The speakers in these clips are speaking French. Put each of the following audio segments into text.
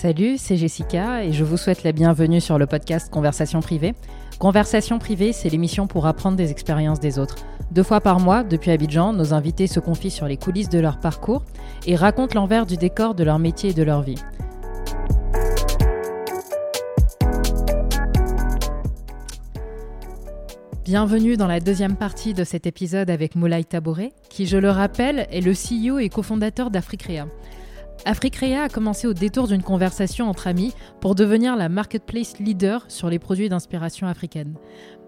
Salut, c'est Jessica et je vous souhaite la bienvenue sur le podcast Conversation privée. Conversation privée, c'est l'émission pour apprendre des expériences des autres. Deux fois par mois, depuis Abidjan, nos invités se confient sur les coulisses de leur parcours et racontent l'envers du décor de leur métier et de leur vie. Bienvenue dans la deuxième partie de cet épisode avec Moulay Taboré, qui, je le rappelle, est le CEO et cofondateur d'Africrea. Africrea a commencé au détour d'une conversation entre amis pour devenir la marketplace leader sur les produits d'inspiration africaine.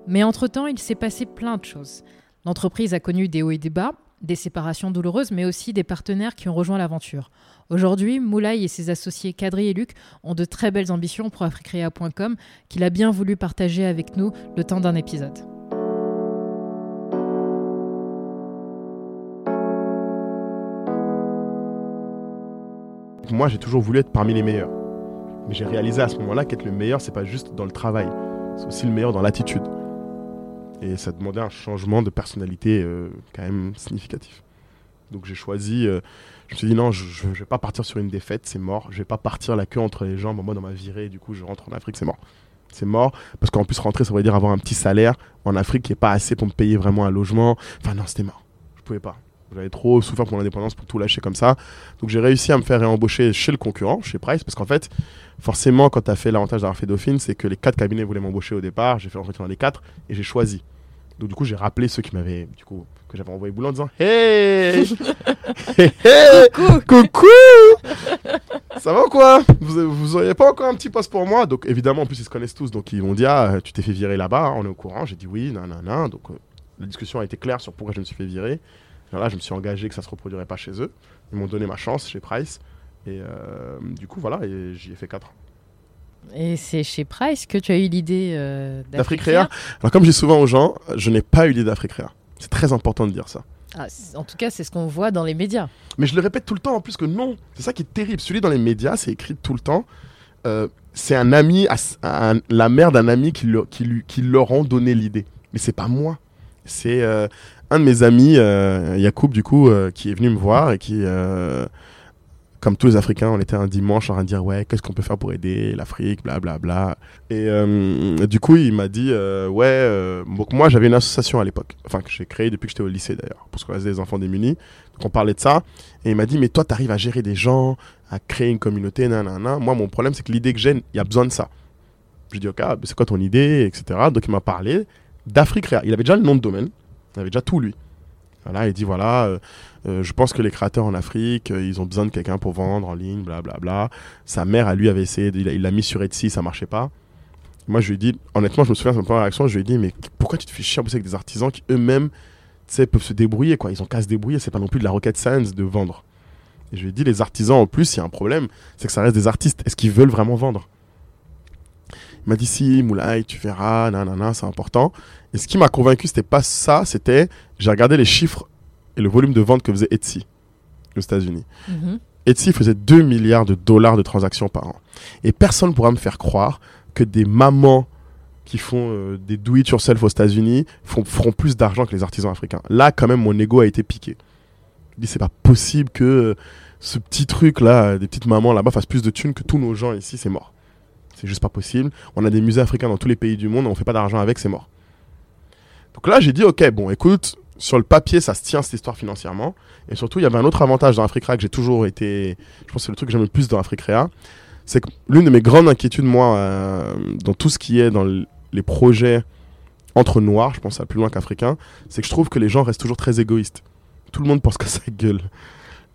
Mais entre-temps, il s'est passé plein de choses. L'entreprise a connu des hauts et des bas, des séparations douloureuses, mais aussi des partenaires qui ont rejoint l'aventure. Aujourd'hui, Moulay et ses associés Kadri et Luc ont de très belles ambitions pour africrea.com qu'il a bien voulu partager avec nous le temps d'un épisode. Moi, j'ai toujours voulu être parmi les meilleurs. Mais j'ai réalisé à ce moment-là qu'être le meilleur, c'est pas juste dans le travail, c'est aussi le meilleur dans l'attitude. Et ça demandait un changement de personnalité euh, quand même significatif. Donc j'ai choisi, euh, je me suis dit non, je, ne vais pas partir sur une défaite, c'est mort. Je vais pas partir la queue entre les jambes, moi dans ma virée, du coup je rentre en Afrique, c'est mort. C'est mort, parce qu'en plus rentrer, ça veut dire avoir un petit salaire en Afrique qui est pas assez pour me payer vraiment un logement. Enfin non, c'était mort. Je pouvais pas. J'avais trop souffert pour mon indépendance pour tout lâcher comme ça. Donc j'ai réussi à me faire réembaucher chez le concurrent, chez Price, parce qu'en fait, forcément, quand tu as fait l'avantage d'avoir fait Dauphine, c'est que les quatre cabinets voulaient m'embaucher au départ. J'ai fait l'entretien dans les quatre et j'ai choisi. Donc du coup, j'ai rappelé ceux qui m'avaient, du coup, que j'avais envoyé boulot en disant Hey, Coucou Coucou Ça va ou quoi? Vous, vous auriez pas encore un petit poste pour moi? Donc évidemment, en plus, ils se connaissent tous. Donc ils m'ont dit Ah, tu t'es fait virer là-bas, hein, on est au courant. J'ai dit oui, non. Donc euh, la discussion a été claire sur pourquoi je me suis fait virer. Là, je me suis engagé que ça se reproduirait pas chez eux. Ils m'ont donné ma chance chez Price. Et euh, du coup, voilà, et j'y ai fait 4 ans. Et c'est chez Price que tu as eu l'idée euh, d'Africrea Alors, comme je dis souvent aux gens, je n'ai pas eu l'idée d'Africrea. C'est très important de dire ça. Ah, en tout cas, c'est ce qu'on voit dans les médias. Mais je le répète tout le temps en plus que non. C'est ça qui est terrible. Celui dans les médias, c'est écrit tout le temps. Euh, c'est un ami, la mère d'un ami qui, qui, lui, qui leur ont donné l'idée. Mais c'est pas moi. C'est euh, un de mes amis, euh, Yacoub, du coup, euh, qui est venu me voir et qui, euh, comme tous les Africains, on était un dimanche en train de dire ouais, qu'est-ce qu'on peut faire pour aider l'Afrique, blablabla. Et du coup, il m'a dit ouais, donc moi j'avais une association à l'époque, enfin que j'ai créée depuis que j'étais au lycée d'ailleurs, pour ce des enfants démunis. Donc on parlait de ça. Et il m'a dit mais toi, tu arrives à gérer des gens, à créer une communauté, nanana. Moi, mon problème, c'est que l'idée que j'ai, il y a besoin de ça. Je lui ai dit ok, c'est quoi ton idée, etc. Donc il m'a parlé d'Afrique Il avait déjà le nom de domaine. Il avait déjà tout, lui. Voilà, il dit voilà, euh, euh, je pense que les créateurs en Afrique, euh, ils ont besoin de quelqu'un pour vendre en ligne, blablabla. Bla, bla. Sa mère, à lui, avait essayé, il l'a mis sur Etsy, ça marchait pas. Moi, je lui ai dit, honnêtement, je me souviens de ma première réaction, je lui ai dit, mais pourquoi tu te fais chier à bosser avec des artisans qui eux-mêmes, peuvent se débrouiller, quoi. Ils ont qu'à se débrouiller, c'est pas non plus de la rocket science de vendre. Et je lui ai dit, les artisans, en plus, il y a un problème, c'est que ça reste des artistes. Est-ce qu'ils veulent vraiment vendre? Il m'a dit, si, Moulay, tu verras, nanana, c'est important. Et ce qui m'a convaincu, c'était pas ça, c'était j'ai regardé les chiffres et le volume de vente que faisait Etsy aux États-Unis. Mhm. Etsy faisait 2 milliards de dollars de transactions par an. Et personne ne pourra me faire croire que des mamans qui font euh, des do it yourself aux États-Unis feront plus d'argent que les artisans africains. Là, quand même, mon ego a été piqué. Je dis, c'est pas possible que euh, ce petit truc là, des petites mamans là-bas fassent plus de thunes que tous nos gens ici, c'est mort. C'est juste pas possible. On a des musées africains dans tous les pays du monde, on fait pas d'argent avec, c'est mort. Donc là, j'ai dit, ok, bon, écoute, sur le papier, ça se tient cette histoire financièrement. Et surtout, il y avait un autre avantage dans Africrea que j'ai toujours été. Je pense que c'est le truc que j'aime le plus dans Africrea. C'est que l'une de mes grandes inquiétudes, moi, euh, dans tout ce qui est dans les projets entre noirs, je pense à plus loin qu'africains, c'est que je trouve que les gens restent toujours très égoïstes. Tout le monde pense que ça gueule.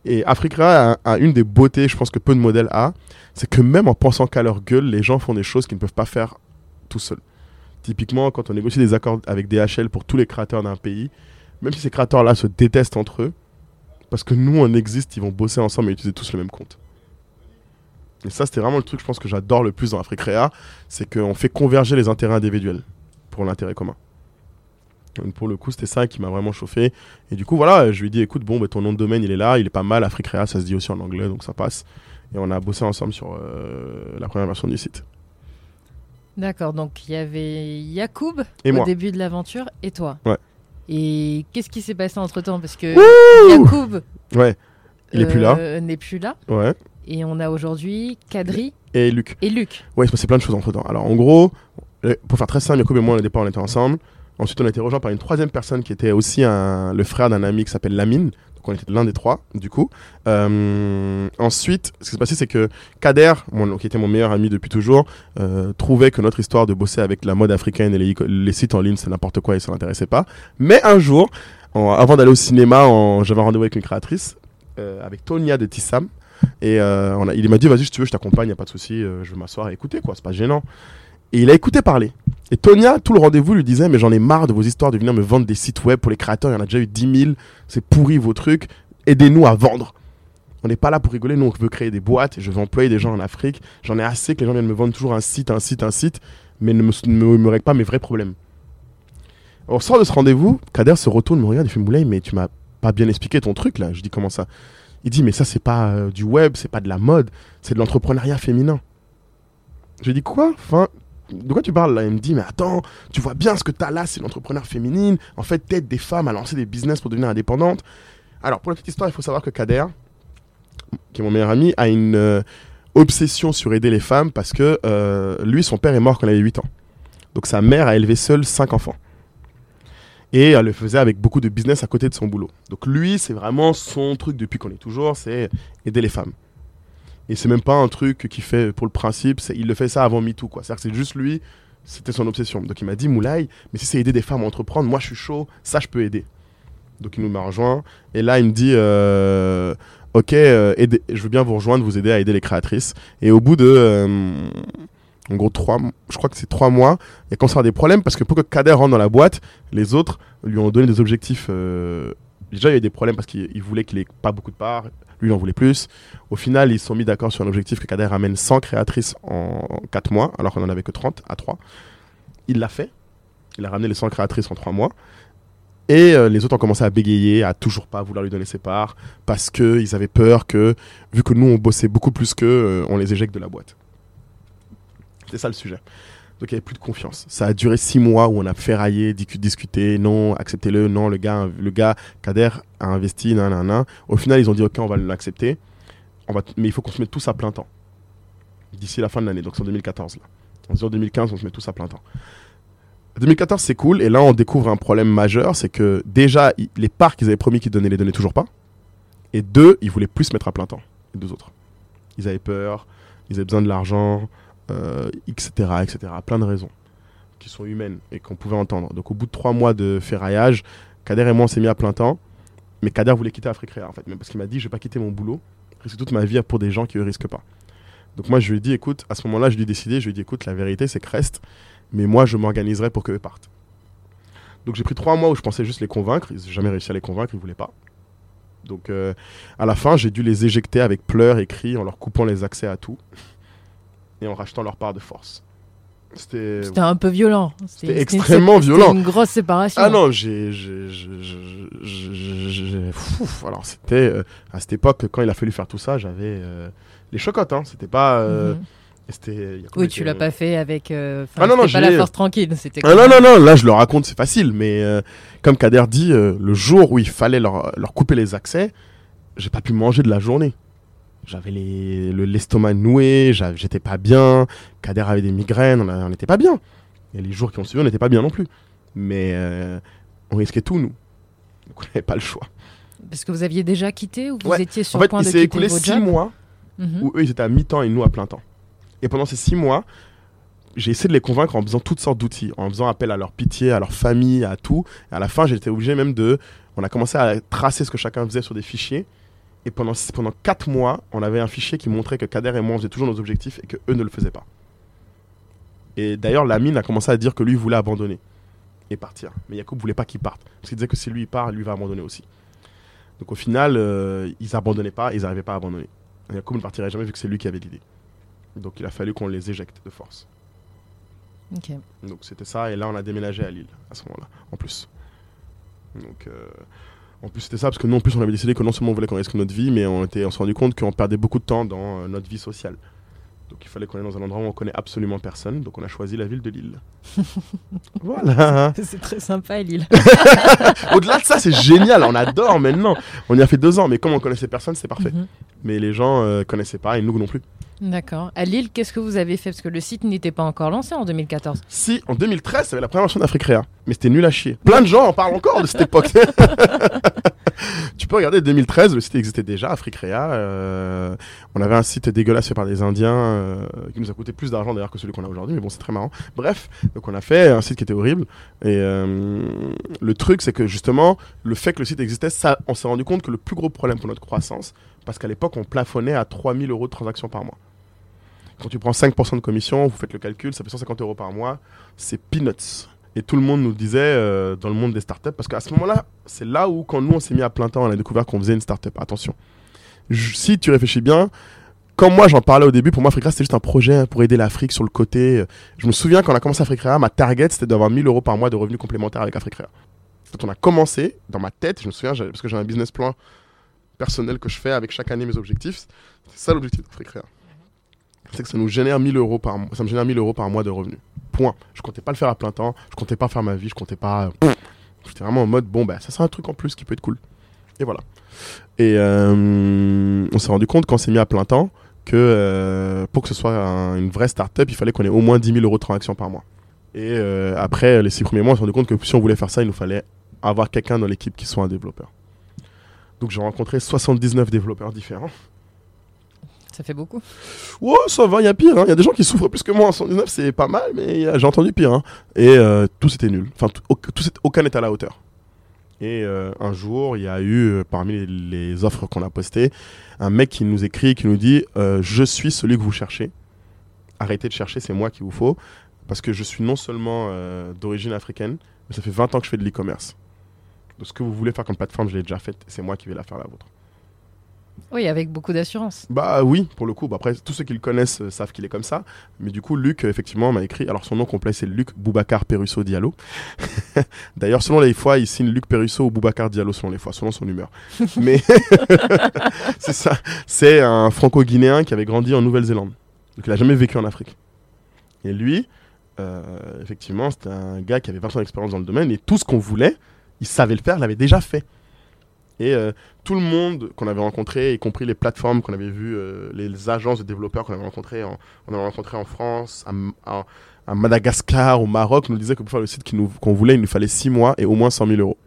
Et Africrea a, a, une des beautés, je pense que peu de modèles a, c'est que même en pensant qu'à leur gueule, les gens font des choses qu'ils ne peuvent pas faire tout seuls. Typiquement, quand on négocie des accords avec DHL pour tous les créateurs d'un pays, même si ces créateurs-là se détestent entre eux, parce que nous, on existe, ils vont bosser ensemble et utiliser tous le même compte. Et ça, c'était vraiment le truc, je pense, que j'adore le plus dans Africrea, c'est qu'on fait converger les intérêts individuels pour l'intérêt commun. Donc pour le coup, c'était ça qui m'a vraiment chauffé. Et du coup, voilà, je lui ai dit, écoute, bon, bah, ton nom de domaine, il est là, il est pas mal, Africrea, ça se dit aussi en anglais, donc ça passe. Et on a bossé ensemble sur euh, la première version du site. D'accord, donc il y avait Yacoub au début de l'aventure et toi. Ouais. Et qu'est-ce qui s'est passé entre temps Parce que Yacoub ouais. il est plus là. Euh, n'est plus là. Ouais. Et on a aujourd'hui Kadri. et Luc. Et Luc. Ouais, il se passait plein de choses entre temps. Alors en gros, euh, pour faire très simple, Jacob et moi au départ on était ensemble. Ensuite on a été rejoint par une troisième personne qui était aussi le frère d'un ami qui s'appelle Lamine. Donc on était l'un des trois du coup. Euh, ensuite, ce qui s'est passé c'est que Kader, qui était mon meilleur ami depuis toujours, euh, trouvait que notre histoire de bosser avec la mode africaine et les, sites en ligne c'est n'importe quoi et ça l'intéressait pas. Mais un jour, avant d'aller au cinéma, j'avais un rendez-vous avec une créatrice, euh, avec Tonia de Tissam. Et il m'a dit, vas-y, si tu veux, je t'accompagne, y a pas de souci, je vais m'asseoir et écouter, quoi, c'est pas gênant. Et il a écouté parler. Et Tonia, tout le rendez-vous, lui disait, mais j'en ai marre de vos histoires de venir me vendre des sites web pour les créateurs, il y en a déjà eu 10 000, c'est pourri vos trucs, aidez-nous à vendre. On n'est pas là pour rigoler, nous on veut créer des boîtes, je veux employer des gens en Afrique, j'en ai assez que les gens viennent me vendre toujours un site, un site, un site, mais ne me, règlent pas mes vrais problèmes. On sort de ce rendez-vous, Kader se retourne, me regarde, il fait Moulay, mais tu m'as pas bien expliqué ton truc là. Je dis comment ça? Il dit mais ça c'est pas euh, du web, c'est pas de la mode, c'est de l'entrepreneuriat féminin. Je dis quoi? Enfin, de quoi tu parles là? Il me dit mais attends, tu vois bien ce que t'as là, c'est l'entrepreneur féminine. En fait, t'aides des femmes à lancer des business pour devenir indépendantes. Alors pour la petite histoire, il faut savoir que Kader, qui est mon meilleur ami, a une euh, obsession sur aider les femmes parce que euh, lui, son père est mort quand il avait 8 ans. Donc sa mère a élevé seule 5 enfants. Et elle le faisait avec beaucoup de business à côté de son boulot. Donc lui, c'est vraiment son truc depuis qu'on est toujours, c'est aider les femmes. Et c'est même pas un truc qu'il fait pour le principe, il le fait ça avant MeToo, quoi. C'est juste lui, c'était son obsession. Donc il m'a dit, Moulay, mais si c'est aider des femmes à entreprendre, moi je suis chaud, ça je peux aider. Donc il nous m'a rejoint. Et là, il me dit, euh, ok, euh, je veux bien vous rejoindre, vous aider à aider les créatrices. Et au bout de, euh, en gros, trois, je crois que c'est trois mois, il a commencé à avoir des problèmes parce que pour que Kader rentre dans la boîte, les autres lui ont donné des objectifs. déjà, il y a des problèmes parce qu'il il voulait qu'il ait pas beaucoup de parts. Lui, en voulait plus. Au final, ils se sont mis d'accord sur un objectif que Kader ramène 100 créatrices en 4 mois, alors qu'on en avait que 30 à 3. Il l'a fait. Il a ramené les 100 créatrices en 3 mois. Et euh, les autres ont commencé à bégayer, à toujours pas vouloir lui donner ses parts, parce qu'ils avaient peur que, vu que nous, on bossait beaucoup plus qu'eux, euh, on les éjecte de la boîte. C'est ça le sujet. Donc il n'y avait plus de confiance. Ça a duré six mois où on a ferraillé, discu- discuté, non, acceptez-le, non, le gars, le gars, Kader a investi, nan, nan, nan. Au final, ils ont dit, ok, on va l'accepter, mais il faut qu'on se mette tous à plein temps. D'ici la fin de l'année, donc c'est en 2014. Là. En 2015, on se met tous à plein temps. 2014, c'est cool, et là, on découvre un problème majeur, c'est que déjà, les parts qu'ils avaient promis qu'ils donnaient, les donnaient toujours pas. Et deux, ils voulaient plus se mettre à plein temps, les deux autres. Ils avaient peur, ils avaient besoin de l'argent, euh, etc., etc. Plein de raisons qui sont humaines et qu'on pouvait entendre. Donc au bout de trois mois de ferraillage, Kader et moi on s'est mis à plein temps. Mais Kader voulait quitter Africrea en fait, même parce qu'il m'a dit je vais pas quitter mon boulot, risquer toute ma vie pour des gens qui ne risquent pas. Donc moi je lui ai dit écoute, à ce moment-là je lui ai décidé, je lui ai dit écoute la vérité c'est que reste, mais moi je m'organiserai pour qu'eux partent. Donc j'ai pris trois mois où je pensais juste les convaincre, ils n'ont jamais réussi à les convaincre, ils voulaient pas. Donc euh, à la fin j'ai dû les éjecter avec pleurs et cris en leur coupant les accès à tout et en rachetant leur part de force. C'était un peu violent. C'était extrêmement c'était violent. une grosse séparation. Ah non, j'ai. alors c'était. euh, à cette époque, quand il a fallu faire tout ça, j'avais euh, les chocottes, hein. C'était pas. euh, Mhm. Oui, tu l'as pas fait avec. euh, Ah non, non, pas la force tranquille. C'était. Ah non, non, non, là je le raconte, c'est facile, mais euh, comme Kader dit, euh, le jour où il fallait leur, leur couper les accès, j'ai pas pu manger de la journée. J'avais les- le- l'estomac noué, j'étais pas bien, Kader avait des migraines, on n'était pas bien. Et les jours qui ont suivi, on n'était pas bien non plus. Mais euh, on risquait tout, nous. Donc on n'avait pas le choix. Parce que vous aviez déjà quitté ou vous Ouais. étiez sur En le fait, point il de s'est quitter écoulé vos six jobs mois Mhm. où eux ils étaient à mi-temps et nous à plein temps. Et pendant ces six mois, j'ai essayé de les convaincre en faisant toutes sortes d'outils, en faisant appel à leur pitié, à leur famille, à tout. Et à la fin, j'étais obligé même de. On a commencé à tracer ce que chacun faisait sur des fichiers. Et pendant, pendant quatre mois, on avait un fichier qui montrait que Kader et moi, on faisait toujours nos objectifs et que eux ne le faisaient pas. Et d'ailleurs, Lamine a commencé à dire que lui voulait abandonner et partir. Mais Yacoub voulait pas qu'il parte. Parce qu'il disait que si lui il part, lui va abandonner aussi. Donc au final, euh, ils abandonnaient pas, ils n'arrivaient pas à abandonner. Yacoub ne partirait jamais vu que c'est lui qui avait l'idée. Donc il a fallu qu'on les éjecte de force. Donc c'était ça, et là on a déménagé à Lille à ce moment-là, en plus. Donc euh, en plus c'était ça, parce que nous en plus on avait décidé que non seulement on voulait qu'on risque notre vie, mais on, était, on s'est rendu compte qu'on perdait beaucoup de temps dans euh, notre vie sociale. Donc il fallait qu'on aille dans un endroit où on connaît absolument personne, donc on a choisi la ville de Lille. voilà C'est très sympa, Lille. Au-delà de ça, c'est génial, on adore maintenant. On y a fait deux ans, mais comme on connaissait personne, c'est parfait. Mhm. Mais les gens euh, connaissaient pas, et nous non plus. D'accord. À Lille, qu'est-ce que vous avez fait? Parce que le site n'était pas encore lancé en 2014. Si, en 2013, ça avait la première version d'Afrique mais c'était nul à chier. Plein de gens en parlent encore de cette époque. tu peux regarder 2013, le site existait déjà, Africrea. Euh, on avait un site dégueulasse fait par des Indiens euh, qui nous a coûté plus d'argent d'ailleurs que celui qu'on a aujourd'hui, mais bon, c'est très marrant. Bref, donc on a fait un site qui était horrible. Et euh, le truc, c'est que justement, le fait que le site existait, ça, on s'est rendu compte que le plus gros problème pour notre croissance, parce qu'à l'époque, on plafonnait à 3000 euros de transactions par mois. Quand tu prends 5% de commission, vous faites le calcul, ça fait 150 euros par mois, c'est peanuts. Et tout le monde nous disait euh, dans le monde des startups, parce qu'à ce moment-là, c'est là où, quand nous on s'est mis à plein temps, on a découvert qu'on faisait une startup. Attention. si tu réfléchis bien, comme moi j'en parlais au début, pour moi Africa c'était juste un projet pour aider l'Afrique sur le côté. Je me souviens quand on a commencé Africa, ma target c'était d'avoir 1000 euros par mois de revenus complémentaires avec Africa. Quand on a commencé, dans ma tête, je me souviens, parce que j'ai un business plan personnel que je fais avec chaque année mes objectifs, c'est ça l'objectif d'Africa. C'est que ça nous génère 1000 euros par mois, ça me génère 1000 euros par mois de revenus. Point. Je comptais pas le faire à plein temps, je comptais pas faire ma vie, je comptais pas. J'étais vraiment en mode, bon, bah, ça c'est un truc en plus qui peut être cool. Et voilà. Et euh, on s'est rendu compte quand on s'est mis à plein temps que euh, pour que ce soit une vraie start-up, il fallait qu'on ait au moins 10 000 euros de transaction par mois. Et euh, après les six premiers mois, on s'est rendu compte que si on voulait faire ça, il nous fallait avoir quelqu'un dans l'équipe qui soit un développeur. Donc j'ai rencontré 79 développeurs différents. Ça fait beaucoup. Ouais, ça va, il y a pire. Hein. Il y a des gens qui souffrent plus que moi. 119, c'est pas mal, mais j'ai entendu pire. Hein. Et euh, tout c'était nul. Enfin, tout, aucun n'est à la hauteur. Et euh, un jour, il y a eu, euh, parmi les, offres qu'on a postées, un mec qui nous écrit, qui nous dit Je suis celui que vous cherchez. Arrêtez de chercher, c'est moi qu'il vous faut. Parce que je suis non seulement d'origine africaine, mais ça fait 20 ans que je fais de l'e-commerce. Donc, ce que vous voulez faire comme plateforme, je l'ai déjà fait. C'est moi qui vais la faire la vôtre. Oui, avec beaucoup d'assurance. Bah oui, pour le coup. Bah, après, tous ceux qui le connaissent euh, savent qu'il est comme ça. Mais du coup, Luc, effectivement, m'a écrit. Alors, son nom complet, c'est Luc Boubacar Perusso Diallo. D'ailleurs, selon les fois, il signe Luc Perusso ou Boubacar Diallo selon les fois, selon son humeur. Mais c'est ça. C'est un franco-guinéen qui avait grandi en Nouvelle-Zélande. Donc, il n'a jamais vécu en Afrique. Et lui, euh, effectivement, c'était un gars qui avait 20 ans d'expérience dans le domaine. Et tout ce qu'on voulait, il savait le faire, l'avait déjà fait. Et euh, tout le monde qu'on avait rencontré, y compris les plateformes qu'on avait vues, euh, les agences de développeurs qu'on avait rencontrées en, on avait rencontré en France, à, Madagascar, au Maroc, nous disait que pour faire le site qu'on voulait, il nous fallait 6 mois et au moins 100 000 euros.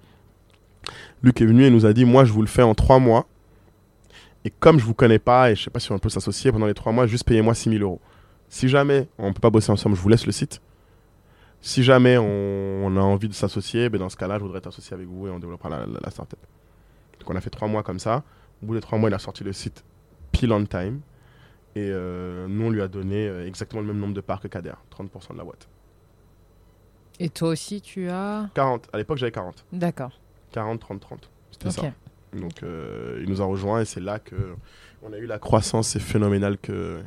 Luc est venu et nous a dit Moi, je vous le fais en 3 mois. Et comme je vous connais pas, et je sais pas si on peut s'associer pendant les 3 mois, juste payez-moi 6 000 euros. Si jamais on peut pas bosser ensemble, je vous laisse le site. Si jamais on, a envie de s'associer, ben dans ce cas-là, je voudrais t'associer avec vous et on développera la, la, la startup. Donc on a fait trois mois comme ça. Au bout des trois mois, il a sorti le site pile on time. Et euh, nous, on lui a donné euh, exactement le même nombre de parts que Kader, 30% de la boîte. Et toi aussi, tu as 40. À l'époque, j'avais 40. D'accord. 40, 30, 30. C'était ça. Donc, euh, il nous a rejoint et c'est là que on a eu la croissance phénoménale que.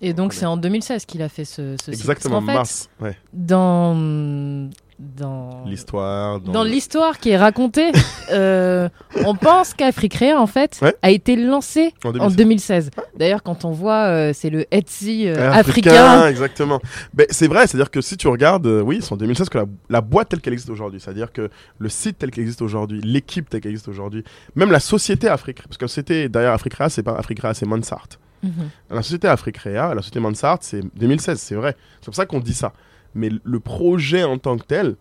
Et donc, c'est en 2016 qu'il a fait ce, ce Exactement, mars. Ouais. Dans dans l'histoire dans, l'histoire qui est racontée euh, on pense qu'Africrea en fait a été lancé en 2016, d'ailleurs quand on voit euh, c'est le Etsy euh, africain. exactement. Mais c'est vrai c'est à dire que si tu regardes oui c'est en 2016 que la, boîte telle qu'elle existe aujourd'hui c'est à dire que le site tel qu'il existe aujourd'hui l'équipe telle qu'elle existe aujourd'hui même la société Afrique parce que c'était d'ailleurs Africrea c'est pas Africrea c'est Mansart mhm. la société Africrea la société Mansart c'est 2016 c'est vrai c'est pour ça qu'on dit ça mais le projet en tant que tel,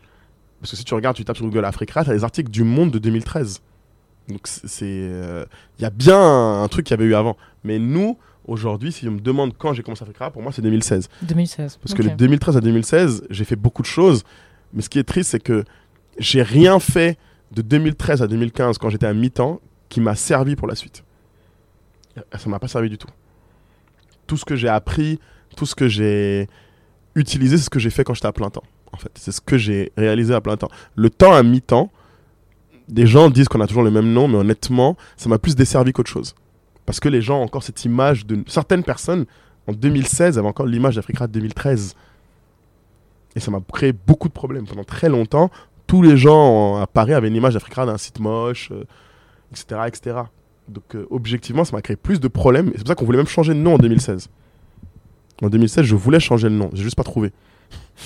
parce que si tu regardes, tu tapes sur Google Africa, tu as des articles du Monde de 2013. Donc c'est, il euh, y a bien un, truc qu'il y avait eu avant. Mais nous, aujourd'hui, si on me demande quand j'ai commencé Africa, pour moi c'est 2016. 2016. Parce que de 2013 à 2016, j'ai fait beaucoup de choses. Mais ce qui est triste, c'est que j'ai rien fait de 2013 à 2015 quand j'étais à mi-temps qui m'a servi pour la suite. Ça m'a pas servi du tout. Tout ce que j'ai appris, tout ce que j'ai utiliser ce que j'ai fait quand j'étais à plein temps. En fait, c'est ce que j'ai réalisé à plein temps. Le temps à mi-temps, des gens disent qu'on a toujours le même nom, mais honnêtement, ça m'a plus desservi qu'autre chose. Parce que les gens ont encore cette image de. Certaines personnes, en 2016, avaient encore l'image d'Africa de 2013. Et ça m'a créé beaucoup de problèmes. Pendant très longtemps, tous les gens à Paris avaient une image d'Africa d'un site moche, etc., euh, etc. Donc, euh, objectivement, ça m'a créé plus de problèmes. Et c'est pour ça qu'on voulait même changer de nom en 2016. En 2016, je voulais changer le nom, j'ai juste pas trouvé.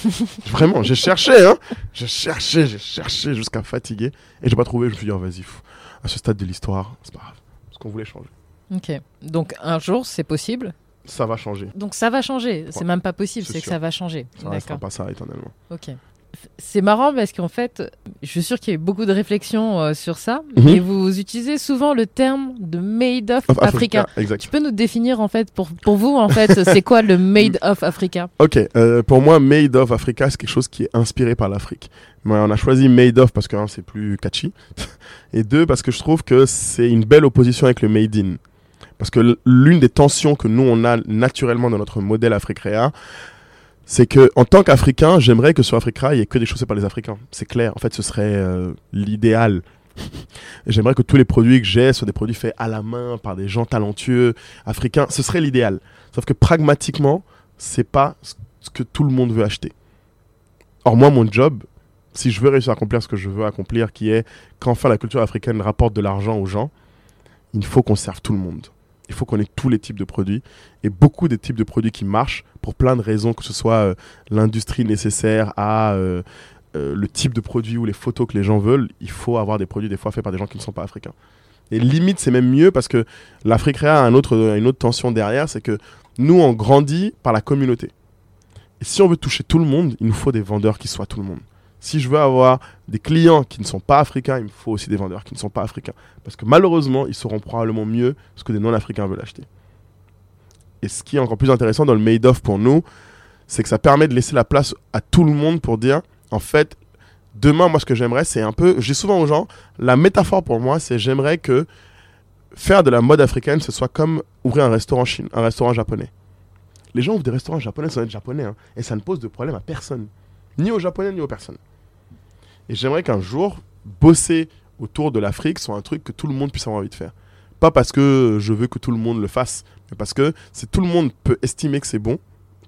Vraiment, j'ai cherché, hein. J'ai cherché, j'ai cherché jusqu'à fatiguer et j'ai pas trouvé. Je me suis dit, oh, vas-y, à ce stade de l'histoire, c'est pas grave, parce qu'on voulait changer. Ok, donc un jour, c'est possible Ça va changer. Donc ça va changer. C'est même pas possible, C'est que ça va changer. Ça restera pas ça éternellement. Ok. C'est marrant parce qu'en fait, je suis sûre qu'il y a eu beaucoup de réflexions euh, sur ça, Mhm. et vous utilisez souvent le terme de made of Of Africa. Exact. Tu peux nous définir en fait pour, pour vous en fait c'est quoi le made of Africa? Ok, euh, pour moi, Made of Africa, c'est quelque chose qui est inspiré par l'Afrique. Mais on a choisi Made of parce que un, c'est plus catchy, et deux, parce que je trouve que c'est une belle opposition avec le Made in. Parce que l'une des tensions que nous, on a naturellement dans notre modèle Africrea, c'est que en tant qu'Africain, j'aimerais que sur Africrea, il n'y ait que des choses faites par les Africains. C'est clair, en fait, ce serait euh, l'idéal. J'aimerais que tous les produits que j'ai soient des produits faits à la main par des gens talentueux, africains. Ce serait l'idéal. Sauf que pragmatiquement, c'est pas ce que tout le monde veut acheter. Or, moi, mon job, si je veux réussir à accomplir ce que je veux accomplir, qui est qu'enfin la culture africaine rapporte de l'argent aux gens, il faut qu'on serve tout le monde. Il faut qu'on ait tous les types de produits et beaucoup des types de produits qui marchent pour plein de raisons, que ce soit euh, l'industrie nécessaire à euh, euh, le type de produit ou les photos que les gens veulent. Il faut avoir des produits des fois faits par des gens qui ne sont pas africains. Et limite, c'est même mieux parce que l'Afrique a un autre, une autre tension derrière, c'est que nous, on grandit par la communauté. Et si on veut toucher tout le monde, il nous faut des vendeurs qui soient tout le monde. Si je veux avoir des clients qui ne sont pas africains, il me faut aussi des vendeurs qui ne sont pas africains. Parce que malheureusement, ils sauront probablement mieux ce que des non-africains veulent acheter. Et ce qui est encore plus intéressant dans le made-off pour nous, c'est que ça permet de laisser la place à tout le monde pour dire, en fait, demain, moi, ce que j'aimerais, c'est un peu, dis souvent aux gens, la métaphore pour moi, c'est j'aimerais que faire de la mode africaine, ce soit comme ouvrir un restaurant chinois, un restaurant japonais. Les gens ouvrent des restaurants japonais sans être japonais, hein, et ça ne pose de problème à personne, ni aux japonais ni aux personnes. Et j'aimerais qu'un jour, bosser autour de l'Afrique soit un truc que tout le monde puisse avoir envie de faire. Pas parce que je veux que tout le monde le fasse, mais parce que si tout le monde peut estimer que c'est bon,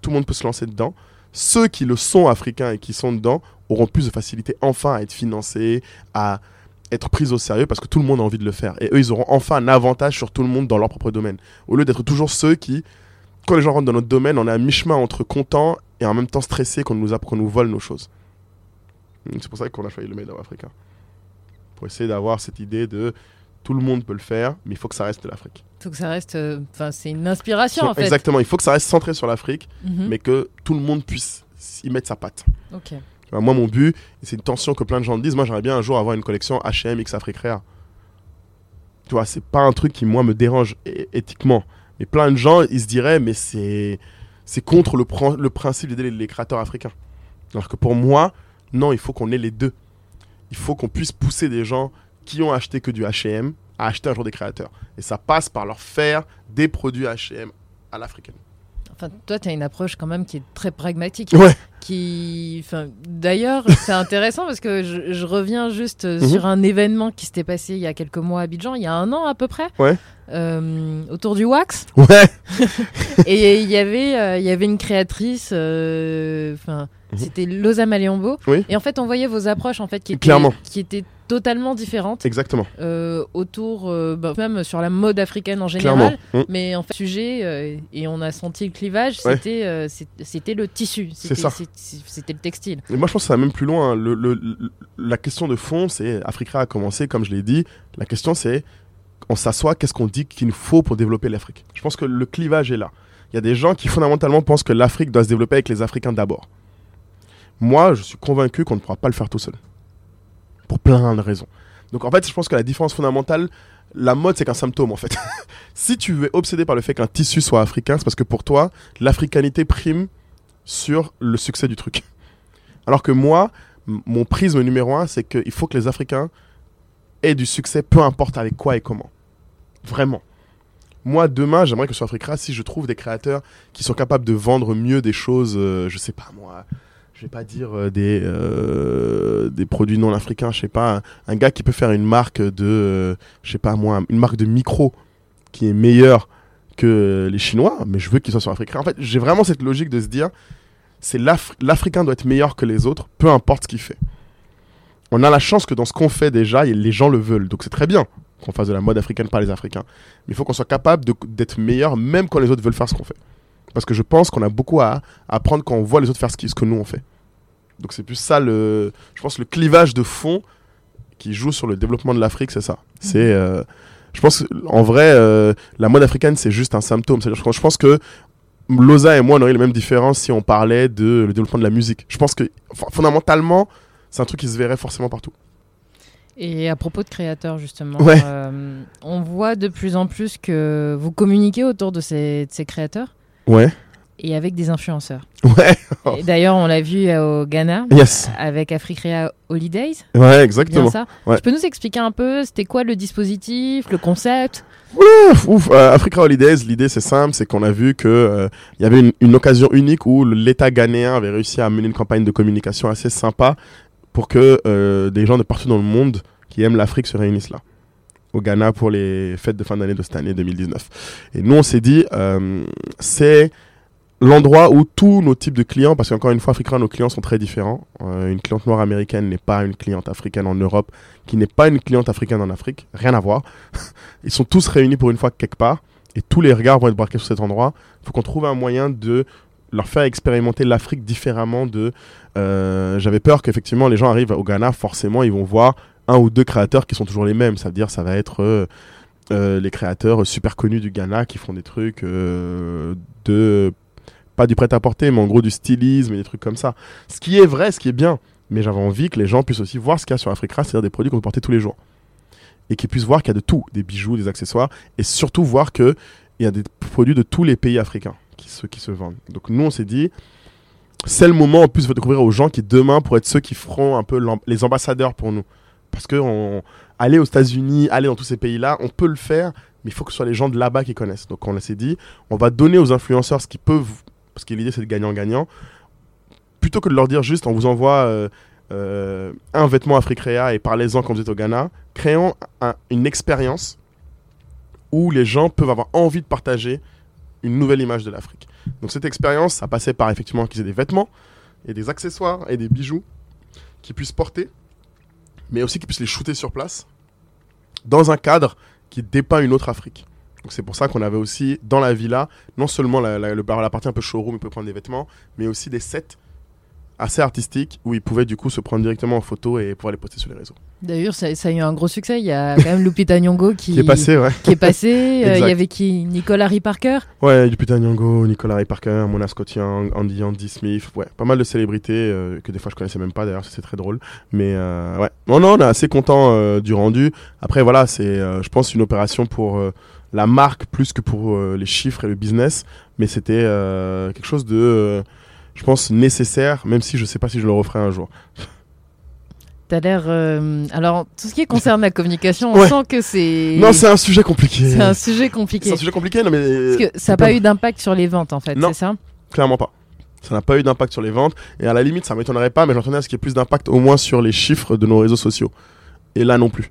tout le monde peut se lancer dedans. Ceux qui le sont africains et qui sont dedans auront plus de facilité enfin à être financés, à être pris au sérieux parce que tout le monde a envie de le faire. Et eux, ils auront enfin un avantage sur tout le monde dans leur propre domaine. Au lieu d'être toujours ceux qui, quand les gens rentrent dans notre domaine, on est à mi-chemin entre contents et en même temps stressés qu'on nous, qu'on nous vole nos choses. Mm, C'est pour ça qu'on a choisi le Made of Africa. Pour essayer d'avoir cette idée de tout le monde peut le faire, mais il faut que ça reste de l'Afrique. Faut que ça reste. euh, c'est une inspiration en fait. Exactement, il faut que ça reste centré sur l'Afrique, Mhm. mais que tout le monde puisse y mettre sa patte. Ok. Moi, mon but, c'est une tension que plein de gens disent, moi j'aimerais bien un jour avoir une collection H&M X Africrea. Tu vois, c'est pas un truc qui, moi, me dérange éthiquement. Mais plein de gens, ils se diraient, mais c'est c'est contre le, prin- le principe d'aider les créateurs africains. Alors que pour moi, non, il faut qu'on ait les deux. Il faut qu'on puisse pousser des gens qui ont acheté que du H&M à acheter un jour des créateurs. Et ça passe par leur faire des produits H&M à l'africaine. Enfin, toi, tu as une approche quand même qui est très pragmatique. Ouais. Qui, enfin, d'ailleurs, c'est intéressant parce que je, je reviens juste euh, Mhm. sur un événement qui s'était passé il y a quelques mois à Abidjan, il y a un an à peu près, Ouais. euh, autour du wax. Ouais Et il y avait, euh, il y avait une créatrice, euh, Mhm. c'était Loza Maliambo. Oui. Et en fait, on voyait vos approches en fait qui étaient, Clairement. qui étaient totalement différentes Exactement. euh, autour, euh, bah, même sur la mode africaine en général. Mm. Mais en fait, sujet, euh, et on a senti le clivage, Ouais. c'était le tissu, C'est c'était c'était le textile. Et moi, je pense que ça va même plus loin. hein. Le, le- le- la question de fond, c'est Africa a commencé, comme je l'ai dit. La question, c'est on s'assoit, qu'est-ce qu'on dit qu'il nous faut pour développer l'Afrique? Je pense que le clivage est là. Il y a des gens qui fondamentalement pensent que l'Afrique doit se développer avec les Africains d'abord. Moi, je suis convaincu qu'on ne pourra pas le faire tout seul. Pour plein de raisons. Donc en fait, je pense que la différence fondamentale, la mode, c'est qu'un symptôme en fait. si tu es obsédé par le fait qu'un tissu soit africain, c'est parce que pour toi, l'africanité prime sur le succès du truc. Alors que moi, mon prisme numéro un, c'est qu'il faut que les Africains aient du succès, peu importe avec quoi et comment. Vraiment. Moi, demain, j'aimerais que sur Africa, si je trouve des créateurs qui sont capables de vendre mieux des choses, euh, je sais pas moi, je vais pas dire euh, des, euh, des produits non africains, je sais pas, un, gars qui peut faire une marque de, euh, je sais pas moi, une marque de micro qui est meilleure que les Chinois, mais je veux qu'ils soient sur Africa. En fait, j'ai vraiment cette logique de se dire, c'est l'Afri- l'Africain doit être meilleur que les autres, peu importe ce qu'il fait. On a la chance que dans ce qu'on fait déjà, les gens le veulent, donc c'est très bien qu'on fasse de la mode africaine par les Africains. Mais il faut qu'on soit capable d'être meilleur, même quand les autres veulent faire ce qu'on fait. Parce que je pense qu'on a beaucoup à, apprendre quand on voit les autres faire ce que nous on fait. Donc c'est plus ça le, je pense le clivage de fond qui joue sur le développement de l'Afrique, c'est ça. C'est, euh, je pense, en vrai, euh, la mode africaine c'est juste un symptôme. C'est-à-dire je pense que Loza et moi, on aurait les mêmes différences si on parlait de le développement de la musique. Je pense que fondamentalement, c'est un truc qui se verrait forcément partout. Et à propos de créateurs, justement, Ouais. euh, on voit de plus en plus que vous communiquez autour de ces, de ces créateurs? Ouais, et avec des influenceurs. ouais, D'ailleurs, on l'a vu euh, au Ghana yes, avec Africrea Holidays. ouais, exactement. ça. Ouais. Tu peux nous expliquer un peu, c'était quoi le dispositif, le concept? Ouf, ouf, euh, Africa Holidays, l'idée c'est simple, c'est qu'on a vu que euh, il y avait une, une occasion unique où l'État ghanéen avait réussi à mener une campagne de communication assez sympa pour que euh, des gens de partout dans le monde qui aiment l'Afrique se réunissent là, au Ghana pour les fêtes de fin d'année de cette année 2019. Et nous on s'est dit, euh, c'est l'endroit où tous nos types de clients, parce qu'encore une fois, Africains, nos clients sont très différents. Euh, une cliente noire américaine n'est pas une cliente africaine en Europe, qui n'est pas une cliente africaine en Afrique, rien à voir. Ils sont tous réunis pour une fois quelque part, et tous les regards vont être braqués sur cet endroit. Il faut qu'on trouve un moyen de leur faire expérimenter l'Afrique différemment de... euh, J'avais peur qu'effectivement les gens arrivent au Ghana, forcément ils vont voir un ou deux créateurs qui sont toujours les mêmes. Ça veut dire ça va être euh, les créateurs super connus du Ghana qui font des trucs de... Pas du prêt-à-porter, mais en gros du stylisme et des trucs comme ça. Ce qui est vrai, ce qui est bien. Mais j'avais envie que les gens puissent aussi voir ce qu'il y a sur Africa, c'est-à-dire des produits qu'on peut porter tous les jours et qu'ils puissent voir qu'il y a de tout, des bijoux, des accessoires, et surtout voir qu'il y a des produits de tous les pays africains qui se, qui se vendent. Donc nous, on s'est dit, c'est le moment en plus de découvrir aux gens qui demain pourraient être ceux qui feront un peu les ambassadeurs pour nous. Parce que aller aux États-Unis, aller dans tous ces pays-là, on peut le faire, mais il faut que ce soit les gens de là-bas qui connaissent. Donc on s'est dit, on va donner aux influenceurs ce qu'ils peuvent, parce que l'idée c'est de gagnant-gagnant, plutôt que de leur dire juste on vous envoie euh, euh, un vêtement Africrea et parlez-en quand vous êtes au Ghana, créons un- une expérience où les gens peuvent avoir envie de partager une nouvelle image de l'Afrique. Donc cette expérience, ça passait par effectivement qu'ils aient des vêtements et des accessoires et des bijoux qu'ils puissent porter, mais aussi qu'ils puissent les shooter sur place dans un cadre qui dépeint une autre Afrique. Donc c'est pour ça qu'on avait aussi dans la villa non seulement la, la- le bar- la partie un peu showroom, ils pouvaient prendre des vêtements, mais aussi des sets assez artistiques où ils pouvaient du coup se prendre directement en photo et pouvoir les poster sur les réseaux. D'ailleurs, ça, ça a eu un gros succès. Il y a quand même Lupita Nyong'o qui, Qui est passé, ouais. qui est passé. Euh, il y avait qui? Nicole Harry Parker? Ouais, Lupita Nyong'o, Nicolas Ray Parker, Mona Scott Young, Andy Andy Smith, ouais, pas mal de célébrités euh, que des fois je connaissais même pas d'ailleurs, c'est très drôle. Mais euh, ouais, non, non, on est assez content du rendu. Après voilà, c'est, je pense, une opération pour la marque plus que pour euh, les chiffres et le business, mais c'était euh, quelque chose de, euh, je pense, nécessaire, même si je sais pas si je le referai un jour. T'as l'air. Alors, tout ce qui concerne la communication, on Ouais. sent que c'est. Non, c'est un sujet compliqué. c'est un sujet compliqué. C'est un sujet compliqué, non mais Parce que ça n'a pas eu d'impact sur les ventes, en fait, Non. c'est ça? Clairement pas. Ça n'a pas eu d'impact sur les ventes. Et à la limite, ça m'étonnerait pas, mais j'entendais à ce qu'il y ait plus d'impact au moins sur les chiffres de nos réseaux sociaux. Et là non plus.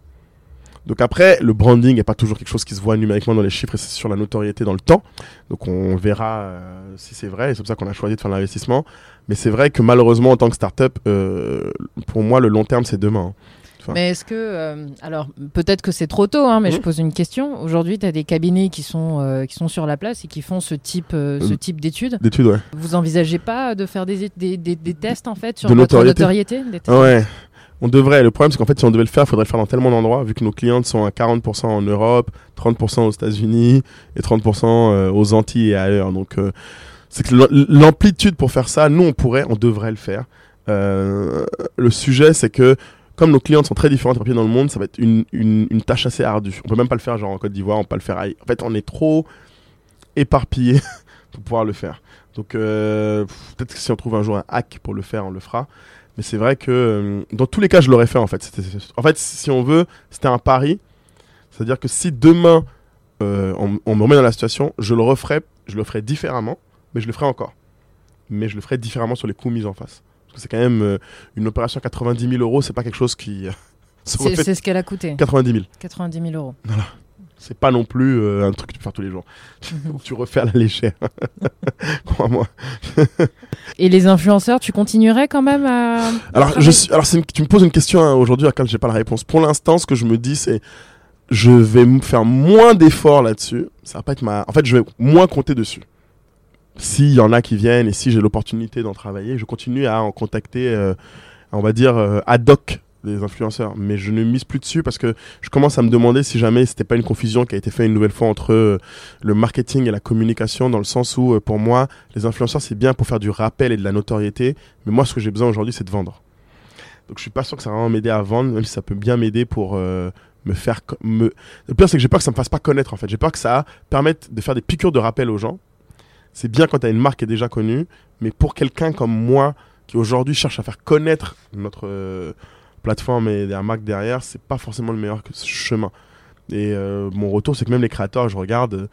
Donc après, le branding n'est pas toujours quelque chose qui se voit numériquement dans les chiffres, et c'est sur la notoriété dans le temps. Donc on verra euh, si c'est vrai, et c'est pour ça qu'on a choisi de faire l'investissement. Mais c'est vrai que malheureusement, en tant que startup, euh, pour moi, le long terme, c'est demain. hein. Enfin. Mais est-ce que. euh, alors, peut-être que c'est trop tôt, hein, mais je Mhm. pose une question. Aujourd'hui, tu as des cabinets qui sont, euh, qui sont sur la place et qui font ce type, euh, ce type d'études. D'études, ouais. Vous envisagez pas de faire des, des, des, des tests, en fait, sur De votre notoriété. notoriété des tests? Ouais. On devrait. Le problème, c'est qu'en fait, si on devait le faire, il faudrait le faire dans tellement d'endroits, vu que nos clientes sont à 40% en Europe, 30% aux États-Unis et 30% euh, aux Antilles et ailleurs. Donc, euh, c'est que l'am- l'amplitude pour faire ça, nous, on pourrait, on devrait le faire. Euh, le sujet, c'est que comme nos clientes sont très différentes partout dans le monde, ça va être une, tâche assez ardue. On peut même pas le faire genre en Côte d'Ivoire, on peut pas le faire. En fait, on est trop éparpillé pour pouvoir le faire. Donc peut-être que si on trouve un jour un hack pour le faire, on le fera. Mais c'est vrai que euh, dans tous les cas, je l'aurais fait en fait. En fait, si on veut, c'était un pari. C'est-à-dire que si demain euh, on, on me remet dans la situation, je le referai, je le ferai différemment, mais je le ferai encore. Mais je le ferai différemment sur les coûts mis en face. Parce que c'est quand même euh, une opération à 90 000 euros, c'est pas quelque chose qui C'est ce qu'elle a coûté. 90 000. 90 000 euros. C'est pas non plus euh, un truc que tu peux faire tous les jours. tu refais à la légère. Crois-moi. Et les influenceurs, tu continuerais quand même à. Alors, travailler je suis, alors c'est une- tu me poses une question hein, aujourd'hui à laquelle j'ai pas la réponse. Pour l'instant, ce que je me dis, c'est je vais faire moins d'efforts là-dessus. Ça va pas être ma. En fait, je vais moins compter dessus. S'il y en a qui viennent et si j'ai l'opportunité d'en travailler, je continue à en contacter, euh, on va dire, euh, ad hoc des influenceurs, mais je ne mise plus dessus parce que je commence à me demander si jamais c'était pas une confusion qui a été faite une nouvelle fois entre euh, le marketing et la communication, dans le sens où, euh, pour moi, les influenceurs, c'est bien pour faire du rappel et de la notoriété, mais moi, ce que j'ai besoin aujourd'hui, c'est de vendre. Donc, je suis pas sûr que ça va vraiment m'aider à vendre, même si ça peut bien m'aider pour euh, me faire. Me... Le pire, c'est que j'ai peur que ça me fasse pas connaître, en fait. J'ai peur que ça permette de faire des piqûres de rappel aux gens. C'est bien quand tu as une marque qui est déjà connue, mais pour quelqu'un comme moi, qui aujourd'hui cherche à faire connaître notre. Plateforme et la marque derrière, c'est pas forcément le meilleur chemin. Et euh, mon retour, c'est que même les créateurs, je regarde, euh,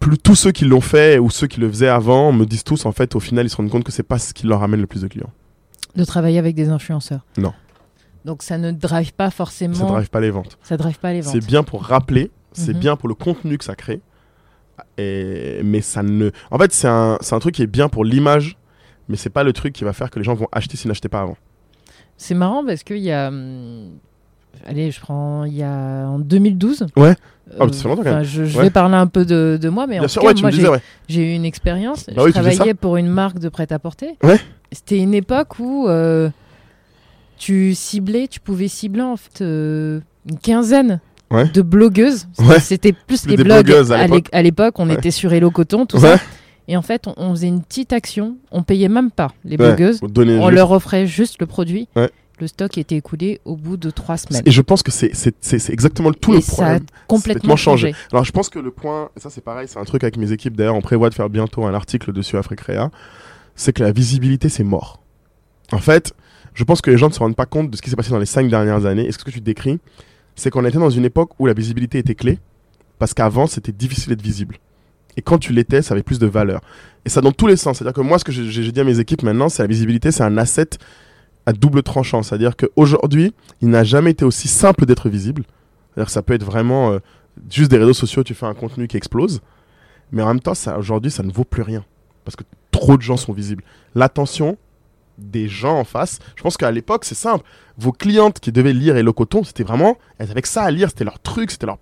plus tous ceux qui l'ont fait ou ceux qui le faisaient avant me disent tous, en fait, au final, ils se rendent compte que c'est pas ce qui leur amène le plus de clients. De travailler avec des influenceurs. Non. Donc ça ne drive pas forcément. Ça drive pas les ventes. ça drive pas les ventes. C'est bien pour rappeler, c'est Mhm. bien pour le contenu que ça crée. Et, mais ça ne. En fait, c'est un, c'est un truc qui est bien pour l'image, mais c'est pas le truc qui va faire que les gens vont acheter s'ils n'achetaient pas avant. C'est marrant parce qu'il y a. hum, Allez, je prends. Il y a en 2012. Ouais. ça fait longtemps, quand enfin, même. je, je Ouais. vais parler un peu de, de moi, mais en Bien tout sûr, cas, ouais, tu moi, me j'ai disais, ouais. j'ai eu une expérience. Bah je oui, tu faisais travaillais pour une marque de prêt-à-porter. Ouais. C'était une époque où euh, tu ciblais, tu pouvais cibler en fait euh, une quinzaine Ouais. de blogueuses. Ouais. C'était plus Plus les des blogs blogueuses à à l'é- l'époque. On Ouais. était sur Hello Coton, tout Ouais. Et en fait, on, on faisait une petite action. On payait même pas les Ouais. blogueuses. On juste- leur offrait juste le produit. Ouais. Le stock était écoulé au bout de trois semaines. Et je pense que c'est exactement tout Et le ça a problème. complètement changé. Alors je pense que le point, et ça c'est pareil, c'est un truc avec mes équipes, d'ailleurs on prévoit de faire bientôt un article dessus à Frécréa, c'est que la visibilité c'est mort. En fait, je pense que les gens ne se rendent pas compte de ce qui s'est passé dans les cinq dernières années, et ce que tu décris, c'est qu'on était dans une époque où la visibilité était clé, parce qu'avant c'était difficile d'être visible. Et quand tu l'étais, ça avait plus de valeur. Et ça dans tous les sens. C'est-à-dire que moi, ce que j'ai dit à mes équipes maintenant, c'est la visibilité, c'est un asset à double tranchant. C'est-à-dire qu'aujourd'hui, il n'a jamais été aussi simple d'être visible. C'est-à-dire que ça peut être vraiment euh, juste des réseaux sociaux, tu fais un contenu qui explose. Mais en même temps, aujourd'hui, ça ne vaut plus rien. Parce que trop de gens sont visibles. L'attention des gens en face, je pense qu'à l'époque, c'est simple. Vos clientes qui devaient lire Hello Coton, c'était vraiment. Elles avaient que ça à lire, c'était leur truc, c'était leur.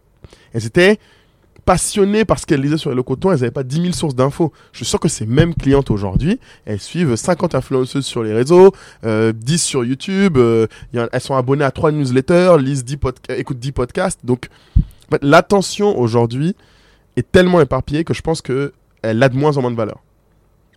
Elles étaient passionnées par ce qu'elles lisaient sur Hello Coton, elles n'avaient pas 10 000 sources d'infos. Je suis sûr que ces mêmes clientes aujourd'hui, elles suivent 50 influenceuses sur les réseaux, euh, 10 sur YouTube, euh, elles sont abonnées à 3 newsletters, lisent 10 podca- écoutent 10 podcasts. Donc, en fait, l'attention aujourd'hui est tellement éparpillée que je pense qu'elle a de moins en moins de valeur.